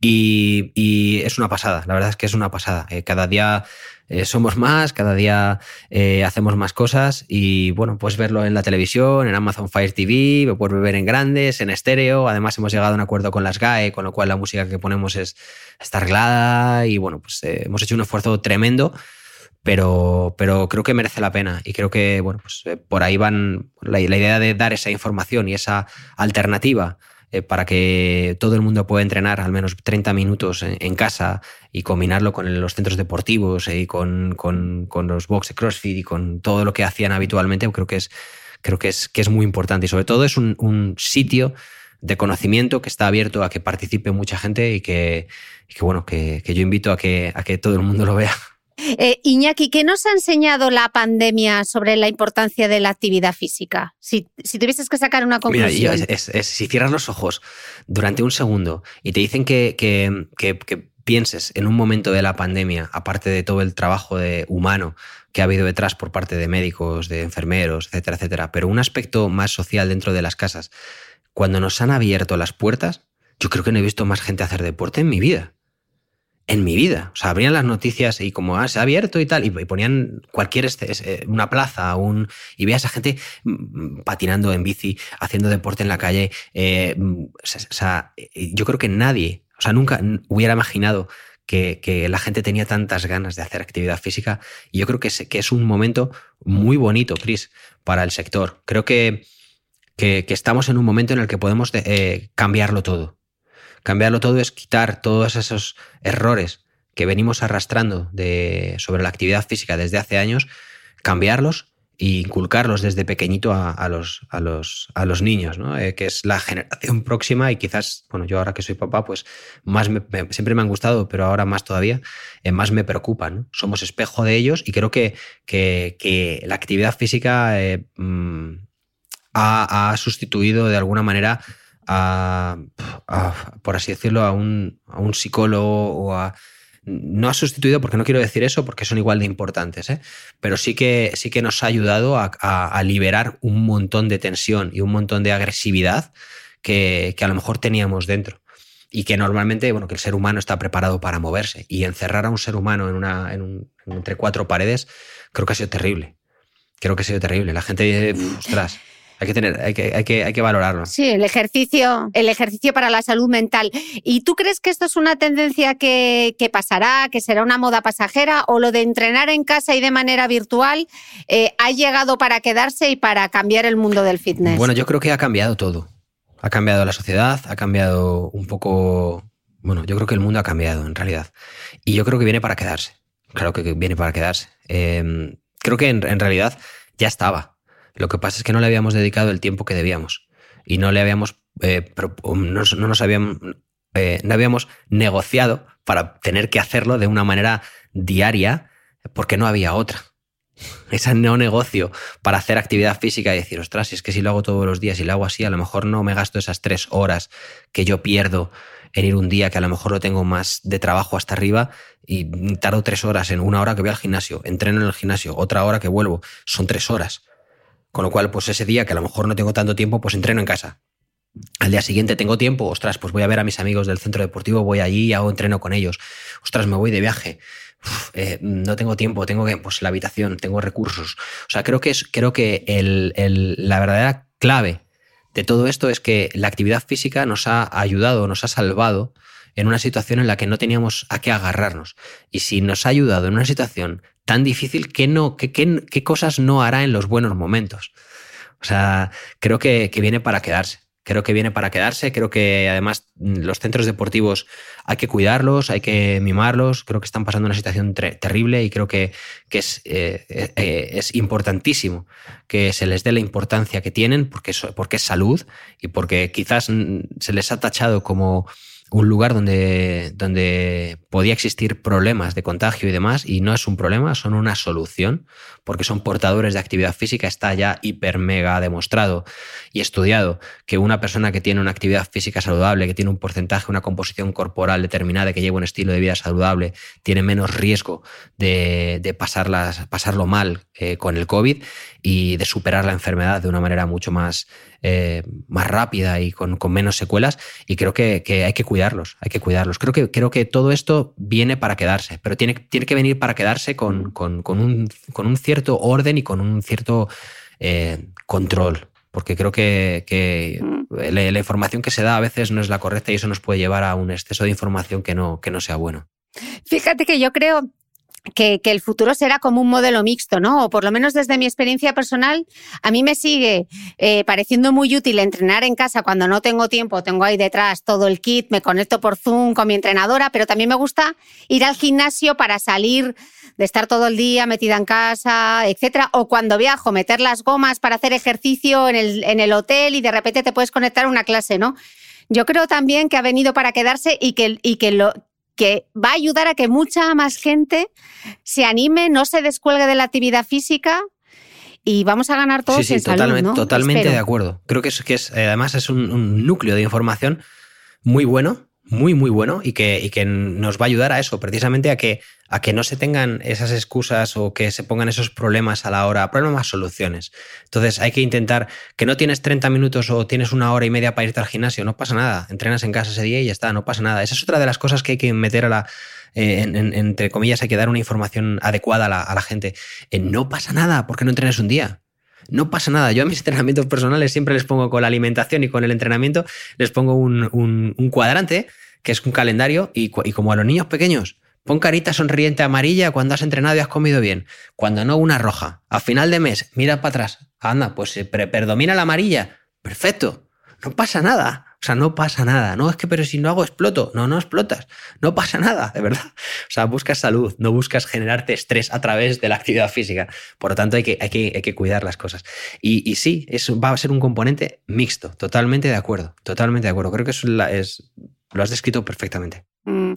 Y, es una pasada, la verdad es que es una pasada. Eh, cada día eh, somos más, cada día eh, hacemos más cosas y bueno, puedes verlo en la televisión, en Amazon Fire TV, lo puedes ver en grandes, en estéreo. Además hemos llegado a un acuerdo con las GAE, con lo cual la música que ponemos es, está arreglada y bueno, pues hemos hecho un esfuerzo tremendo. Pero, pero creo que merece la pena y creo que bueno, pues, eh, por ahí van la, idea de dar esa información y esa alternativa eh, para que todo el mundo pueda entrenar al menos 30 minutos en, casa y combinarlo con los centros deportivos eh, y con, con, con los box CrossFit y con todo lo que hacían habitualmente, creo que es, creo que es, que es muy importante. Y sobre todo es un, un sitio de conocimiento que está abierto a que participe mucha gente y que, y que bueno, que, que yo invito a que, a que todo el mundo lo vea. Eh, Iñaki, ¿qué nos ha enseñado la pandemia sobre la importancia de la actividad física? Si, si tuvieses que sacar una Mira, yo- conclusión. es- es- es- si cierras los ojos durante un segundo y te dicen que, que- que- que pienses en un momento de la pandemia, aparte de todo el trabajo de, humano que ha habido detrás por parte de médicos, de enfermeros, etcétera, etcétera, pero un aspecto más social dentro de las casas, cuando nos han abierto las puertas, yo creo que no he visto más gente hacer deporte en mi vida. En mi vida. O sea, abrían las noticias y como ah, se ha abierto y tal, y ponían cualquier, este- este, una plaza, un, y veías a gente mm, patinando en bici, haciendo deporte en la calle. eh, mm, o sea, eh, yo creo que nadie, o sea, nunca hubiera imaginado que, la gente tenía tantas ganas de hacer actividad física. Y yo creo que es, que es un momento muy bonito, Chris, para el sector. Creo que, que, que estamos en un momento en el que podemos de- eh, cambiarlo todo. Cambiarlo todo es quitar todos esos errores que venimos arrastrando sobre la actividad física desde hace años, cambiarlos e inculcarlos desde pequeñito a, los, niños. Eh, que es la generación (laughs) próxima y quizás, bueno, yo ahora que soy papá, pues más me- siempre me han gustado, pero ahora más todavía, eh, más me preocupan. Somos espejo de ellos y creo que, que, que la actividad física eh, mm, ha, ha sustituido de alguna manera a, por así decirlo, a un, a un psicólogo o a... No ha sustituido, porque no quiero decir eso, porque son igual de importantes, ¿eh? pero sí que, sí que nos ha ayudado a, a- liberar un montón de tensión y un montón de agresividad que, que a lo mejor teníamos dentro. Y que normalmente, bueno, que el ser humano está preparado para moverse. Y encerrar a un ser humano en una, en un- entre cuatro paredes, creo que ha sido terrible. Creo que ha sido terrible. La gente dice, "Uf, ostras, hay que tener, hay que, hay que, hay que valorarlo. Sí, el ejercicio, el ejercicio para la salud mental. ¿Y tú crees que esto es una tendencia que, que pasará, que será una moda pasajera, o lo de entrenar en casa y de manera virtual eh, ha llegado para quedarse y para cambiar el mundo del fitness? Bueno, yo creo que ha cambiado todo. Ha cambiado la sociedad, ha cambiado un poco. Bueno, yo creo que el mundo ha cambiado en realidad. Y yo creo que viene para quedarse. Claro que viene para quedarse. Eh, creo que en, en realidad ya estaba. Lo que pasa es que no le habíamos dedicado el tiempo que debíamos. Y no le habíamos. eh, no, no nos habíamos. eh, no habíamos negociado para tener que hacerlo de una manera diaria porque no había otra ese no negocio para hacer actividad física y decir, ostras, si es que si lo hago todos los días y lo hago así, a lo mejor no me gasto esas tres horas que yo pierdo en ir un día que a lo mejor lo tengo más de trabajo hasta arriba y tardo tres horas en una hora que voy al gimnasio, entreno en el gimnasio, otra hora que vuelvo, son tres horas. Con lo cual, pues ese día que a lo mejor no tengo tanto tiempo, pues entreno en casa. Al día siguiente tengo tiempo, ostras, pues voy a ver a mis amigos del centro deportivo, voy allí y hago entreno con ellos. Ostras, me voy de viaje. Eh, no tengo tiempo, tengo que, pues la habitación, tengo recursos. O sea, creo que es, creo que el, el- la verdadera clave de todo esto es que la actividad física nos ha ayudado, nos ha salvado en una situación en la que no teníamos a qué agarrarnos. Y si nos ha ayudado en una situación tan difícil, ¿qué, no, qué, qué- cosas no hará en los buenos momentos? O sea, creo que, que viene para quedarse. Creo que viene para quedarse. Creo que además mm, los centros deportivos hay que cuidarlos, hay que mimarlos. Creo que están pasando una situación terrible y creo que, que es, eh, eh, es importantísimo que se les dé la importancia que tienen porque porque es salud y porque quizás mm, se les ha tachado como un lugar donde, donde podía existir problemas de contagio y demás, y no es un problema, son una solución, porque son portadores de actividad física, está ya hiper mega demostrado y estudiado que una persona que tiene una actividad física saludable, que tiene un porcentaje, una composición corporal determinada, que lleva un estilo de vida saludable, tiene menos riesgo de, de pasarlo mal eh, con el COVID y de superar la enfermedad de una manera mucho más, eh, más rápida y con, con, menos secuelas. Y creo que, que, hay que cuidarlos, hay que cuidarlos. Creo que, creo que todo esto viene para quedarse, pero tiene, tiene que venir para quedarse con, con, con un, un, cierto orden y con un cierto eh, control. Porque creo que, que la, la, información que se da a veces no es la correcta y eso nos puede llevar a un exceso de información que no, que no sea bueno. Fíjate que yo creo que, que, el futuro será como un modelo mixto, ¿no? O por lo menos desde mi experiencia personal, a mí me sigue eh, pareciendo muy útil entrenar en casa cuando no tengo tiempo, tengo ahí detrás todo el kit, me conecto por Zoom con mi entrenadora, pero también me gusta ir al gimnasio para salir de estar todo el día metida en casa, etcétera, o cuando viajo, meter las gomas para hacer ejercicio en el, en el hotel y de repente te puedes conectar a una clase, ¿no? Yo creo también que ha venido para quedarse y que, y que lo, que va a ayudar a que mucha más gente se anime, no se descuelgue de la actividad física y vamos a ganar todos sí, sí, en totalmente, salud, ¿no? Totalmente Espero. de acuerdo. Creo que es, que es además es un, un, núcleo de información muy bueno, muy, muy bueno y que, y que nos va a ayudar a eso, precisamente a que, a que no se tengan esas excusas o que se pongan esos problemas a la hora, problemas, soluciones. Entonces hay que intentar que no tienes 30 minutos o tienes una hora y media para irte al gimnasio, no pasa nada, entrenas en casa ese día y ya está, no pasa nada. Esa es otra de las cosas que hay que meter a la, eh, en, en, entre comillas, hay que dar una información adecuada a la, gente. Eh, no pasa nada porque no entrenes un día. No pasa nada. Yo a mis (laughs) entrenamientos personales siempre les pongo con la alimentación y con el entrenamiento, les pongo un, un, cuadrante, que es un calendario, y, como a los niños pequeños, pon carita sonriente amarilla cuando has entrenado y has comido bien. Cuando no, una roja. A final de mes, mira para atrás. Anda, pues se predomina la amarilla. Perfecto. No pasa nada. O sea, no pasa nada. No es que, pero si no hago, exploto. No, no explotas. No pasa nada, de verdad. O sea, buscas salud, no buscas generarte estrés a través de la actividad física. Por lo tanto, hay que, hay que, hay que cuidar las cosas. Y, y sí, eso va a ser un componente mixto. Totalmente de acuerdo. Totalmente de acuerdo. Creo que eso es lo has descrito perfectamente. Mm.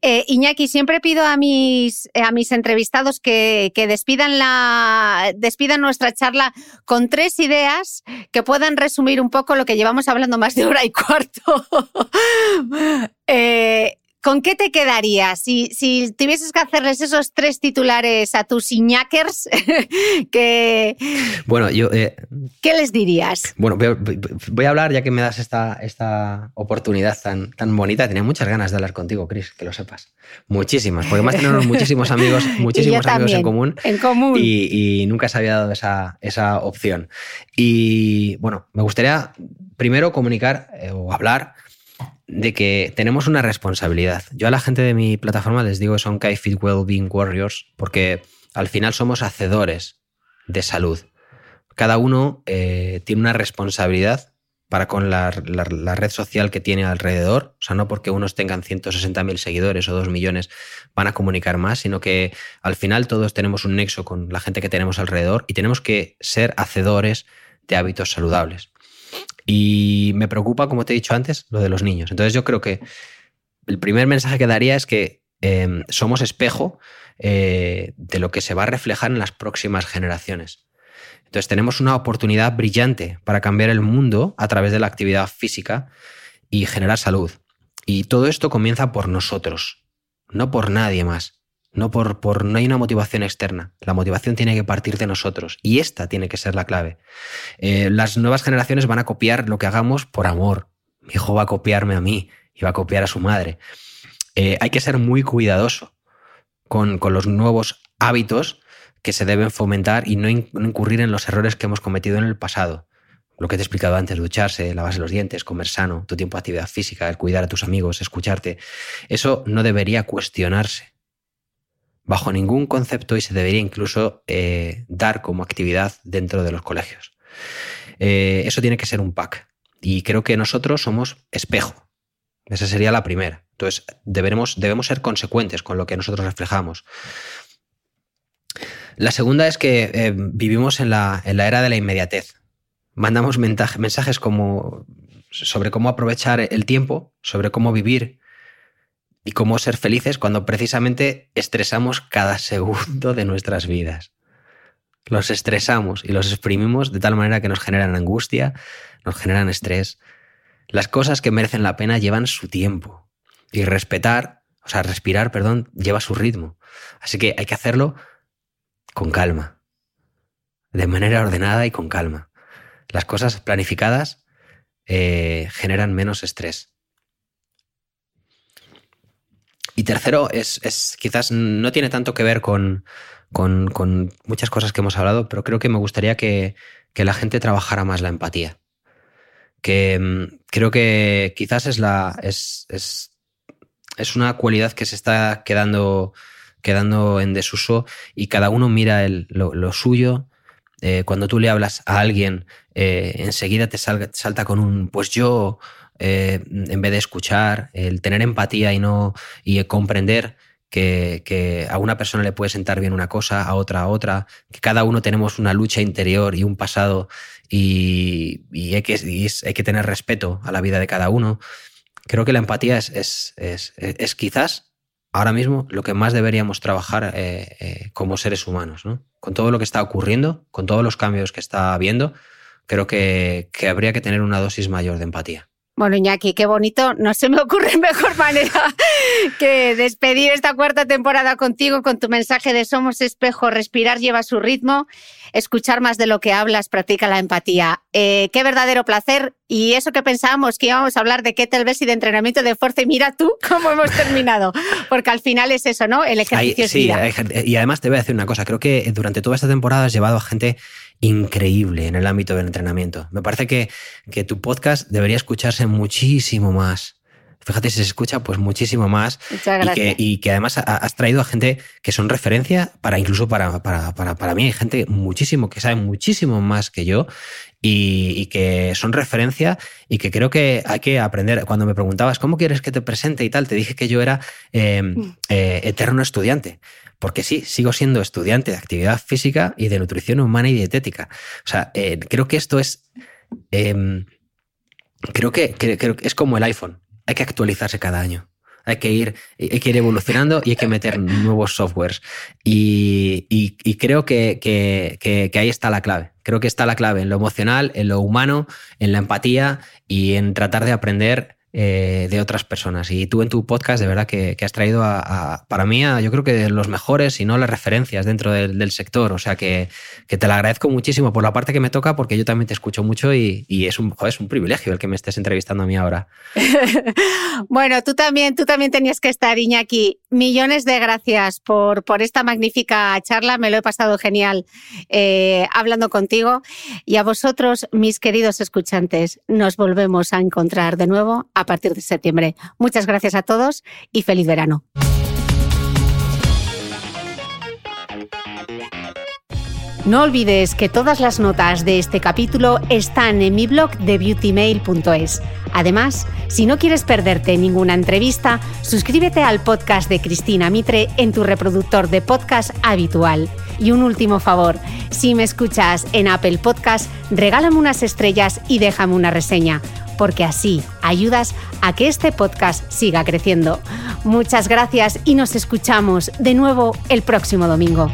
Eh, Iñaki, siempre pido a mis, eh, a mis entrevistados que, que, despidan, la, despidan nuestra charla con tres ideas que puedan resumir un poco lo que llevamos hablando más de hora y cuarto. (laughs) eh, ¿Con qué te quedarías si, si tuvieses que hacerles esos tres titulares a tus iñakers? (laughs) que, bueno, yo... Eh, ¿Qué les dirías? Bueno, voy, voy, a hablar, ya que me das esta, esta oportunidad tan, tan bonita. Tenía muchas ganas de hablar contigo, Chris, que lo sepas. Muchísimas, porque más tenemos muchísimos (laughs) amigos, muchísimos amigos en común. En común. Y, y, nunca se había dado esa, esa opción. Y bueno, me gustaría primero comunicar eh, o hablar de que tenemos una responsabilidad. Yo a la gente de mi plataforma les digo que son Kai Fit Wellbeing Warriors porque al final somos hacedores de salud. Cada uno eh, tiene una responsabilidad para con la, red social que tiene alrededor. O sea, no porque unos tengan 160.000 seguidores o 2 millones van a comunicar más, sino que al final todos tenemos un nexo con la gente que tenemos alrededor y tenemos que ser hacedores de hábitos saludables. Y me preocupa, como te he dicho antes, lo de los niños. Entonces yo creo que el primer mensaje que daría es que eh, somos espejo eh, de lo que se va a reflejar en las próximas generaciones. Entonces tenemos una oportunidad brillante para cambiar el mundo a través de la actividad física y generar salud. Y todo esto comienza por nosotros, no por nadie más. No, por, por, no hay una motivación externa. La motivación tiene que partir de nosotros. Y esta tiene que ser la clave. Eh, las nuevas generaciones van a copiar lo que hagamos por amor. Mi hijo va a copiarme a mí y va a copiar a su madre. Eh, hay que ser muy cuidadoso con, con, los nuevos hábitos que se deben fomentar y no, in, no incurrir en los errores que hemos cometido en el pasado. Lo que te he explicado antes, ducharse, lavarse los dientes, comer sano, tu tiempo de actividad física, el cuidar a tus amigos, escucharte. Eso no debería cuestionarse bajo ningún concepto y se debería incluso eh, dar como actividad dentro de los colegios. Eh, eso tiene que ser un pack. Y creo que nosotros somos espejo. Esa sería la primera. Entonces, deberemos, debemos ser consecuentes con lo que nosotros reflejamos. La segunda es que eh, vivimos en la, en la, era de la inmediatez. Mandamos mensajes como sobre cómo aprovechar el tiempo, sobre cómo vivir y cómo ser felices cuando precisamente estresamos cada segundo de nuestras vidas. Los estresamos y los exprimimos de tal manera que nos generan angustia, nos generan estrés. Las cosas que merecen la pena llevan su tiempo y respetar, o sea, respirar, perdón, lleva su ritmo. Así que hay que hacerlo con calma, de manera ordenada y con calma. Las cosas planificadas eh, generan menos estrés. Y tercero, es, quizás no tiene tanto que ver con, con, muchas cosas que hemos hablado, pero creo que me gustaría que, la gente trabajara más la empatía. Que mm, creo que quizás es la. es, es, es una cualidad que se está quedando, quedando en desuso y cada uno mira lo, suyo. Eh, cuando tú le hablas a alguien, eh, enseguida te salta con un pues yo, eh, en vez de escuchar, el tener empatía y no y comprender que, a una persona le puede sentar bien una cosa, a otra otra, que cada uno tenemos una lucha interior y un pasado y, hay, que, hay, que, tener respeto a la vida de cada uno. Creo que la empatía es, es, es, quizás ahora mismo lo que más deberíamos trabajar eh, eh, como seres humanos. ¿no? Con todo lo que está ocurriendo, con todos los cambios que está habiendo, creo que habría que tener una dosis mayor de empatía. Bueno, Iñaki, qué bonito. No se me ocurre (laughs) mejor manera que despedir esta cuarta temporada contigo con tu mensaje de somos espejo, respirar lleva su ritmo, escuchar más de lo que hablas, practica la empatía. Eh, qué verdadero placer. Y eso que pensábamos que íbamos a hablar de kettlebells y de entrenamiento de fuerza, y mira tú cómo hemos terminado. Porque al final es eso, ¿no? El ejercicio es vida. y además te voy a decir una cosa. Creo que durante toda esta temporada has llevado a gente increíble en el ámbito del entrenamiento. Me parece que, que tu podcast debería escucharse muchísimo más. Fíjate si se escucha pues muchísimo más y que, y que, además has traído a gente que son referencia para incluso para, para, para, para mí hay gente muchísimo que sabe muchísimo más que yo y, y, que son referencia y que creo que hay que aprender. Cuando me preguntabas cómo quieres que te presente y tal, te dije que yo era eh, mm. eh, eterno estudiante porque sí, sigo siendo estudiante de actividad física y de nutrición humana y dietética. O sea, eh, creo que esto es... Em, creo, que, es como el iPhone. Hay que actualizarse cada año. Hay que ir, hay que ir evolucionando y hay que meter nuevos softwares. Y, creo que, que, ahí está la clave. Creo que está la clave en lo emocional, en lo humano, en la empatía y en tratar de aprender eh, de otras personas. Y tú en tu podcast, de verdad que, has traído a, para mí, a, yo creo que los mejores, y no las referencias dentro del, sector. O sea que, te lo agradezco muchísimo por la parte que me toca, porque yo también te escucho mucho y, es, un, es un privilegio el que me estés entrevistando a mí ahora. (laughs) bueno, tú también, tú también tenías que estar, Iñaki. Millones de gracias por, por esta magnífica charla. Me lo he pasado genial eh, hablando contigo. Y a vosotros, mis queridos escuchantes, nos volvemos a encontrar de nuevo a partir de septiembre. Muchas gracias a todos y feliz verano. No olvides que todas las notas de este capítulo están en mi blog de beautymail.es. Además, si no quieres perderte ninguna entrevista, suscríbete al podcast de Cristina Mitre en tu reproductor de podcast habitual. Y un último favor, si me escuchas en Apple Podcast, regálame unas estrellas y déjame una reseña porque así ayudas a que este podcast siga creciendo. Muchas gracias y nos escuchamos de nuevo el próximo domingo.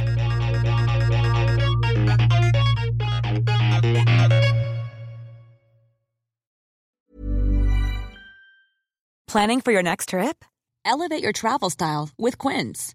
Planning for your next trip? Elevate your travel style with Quince.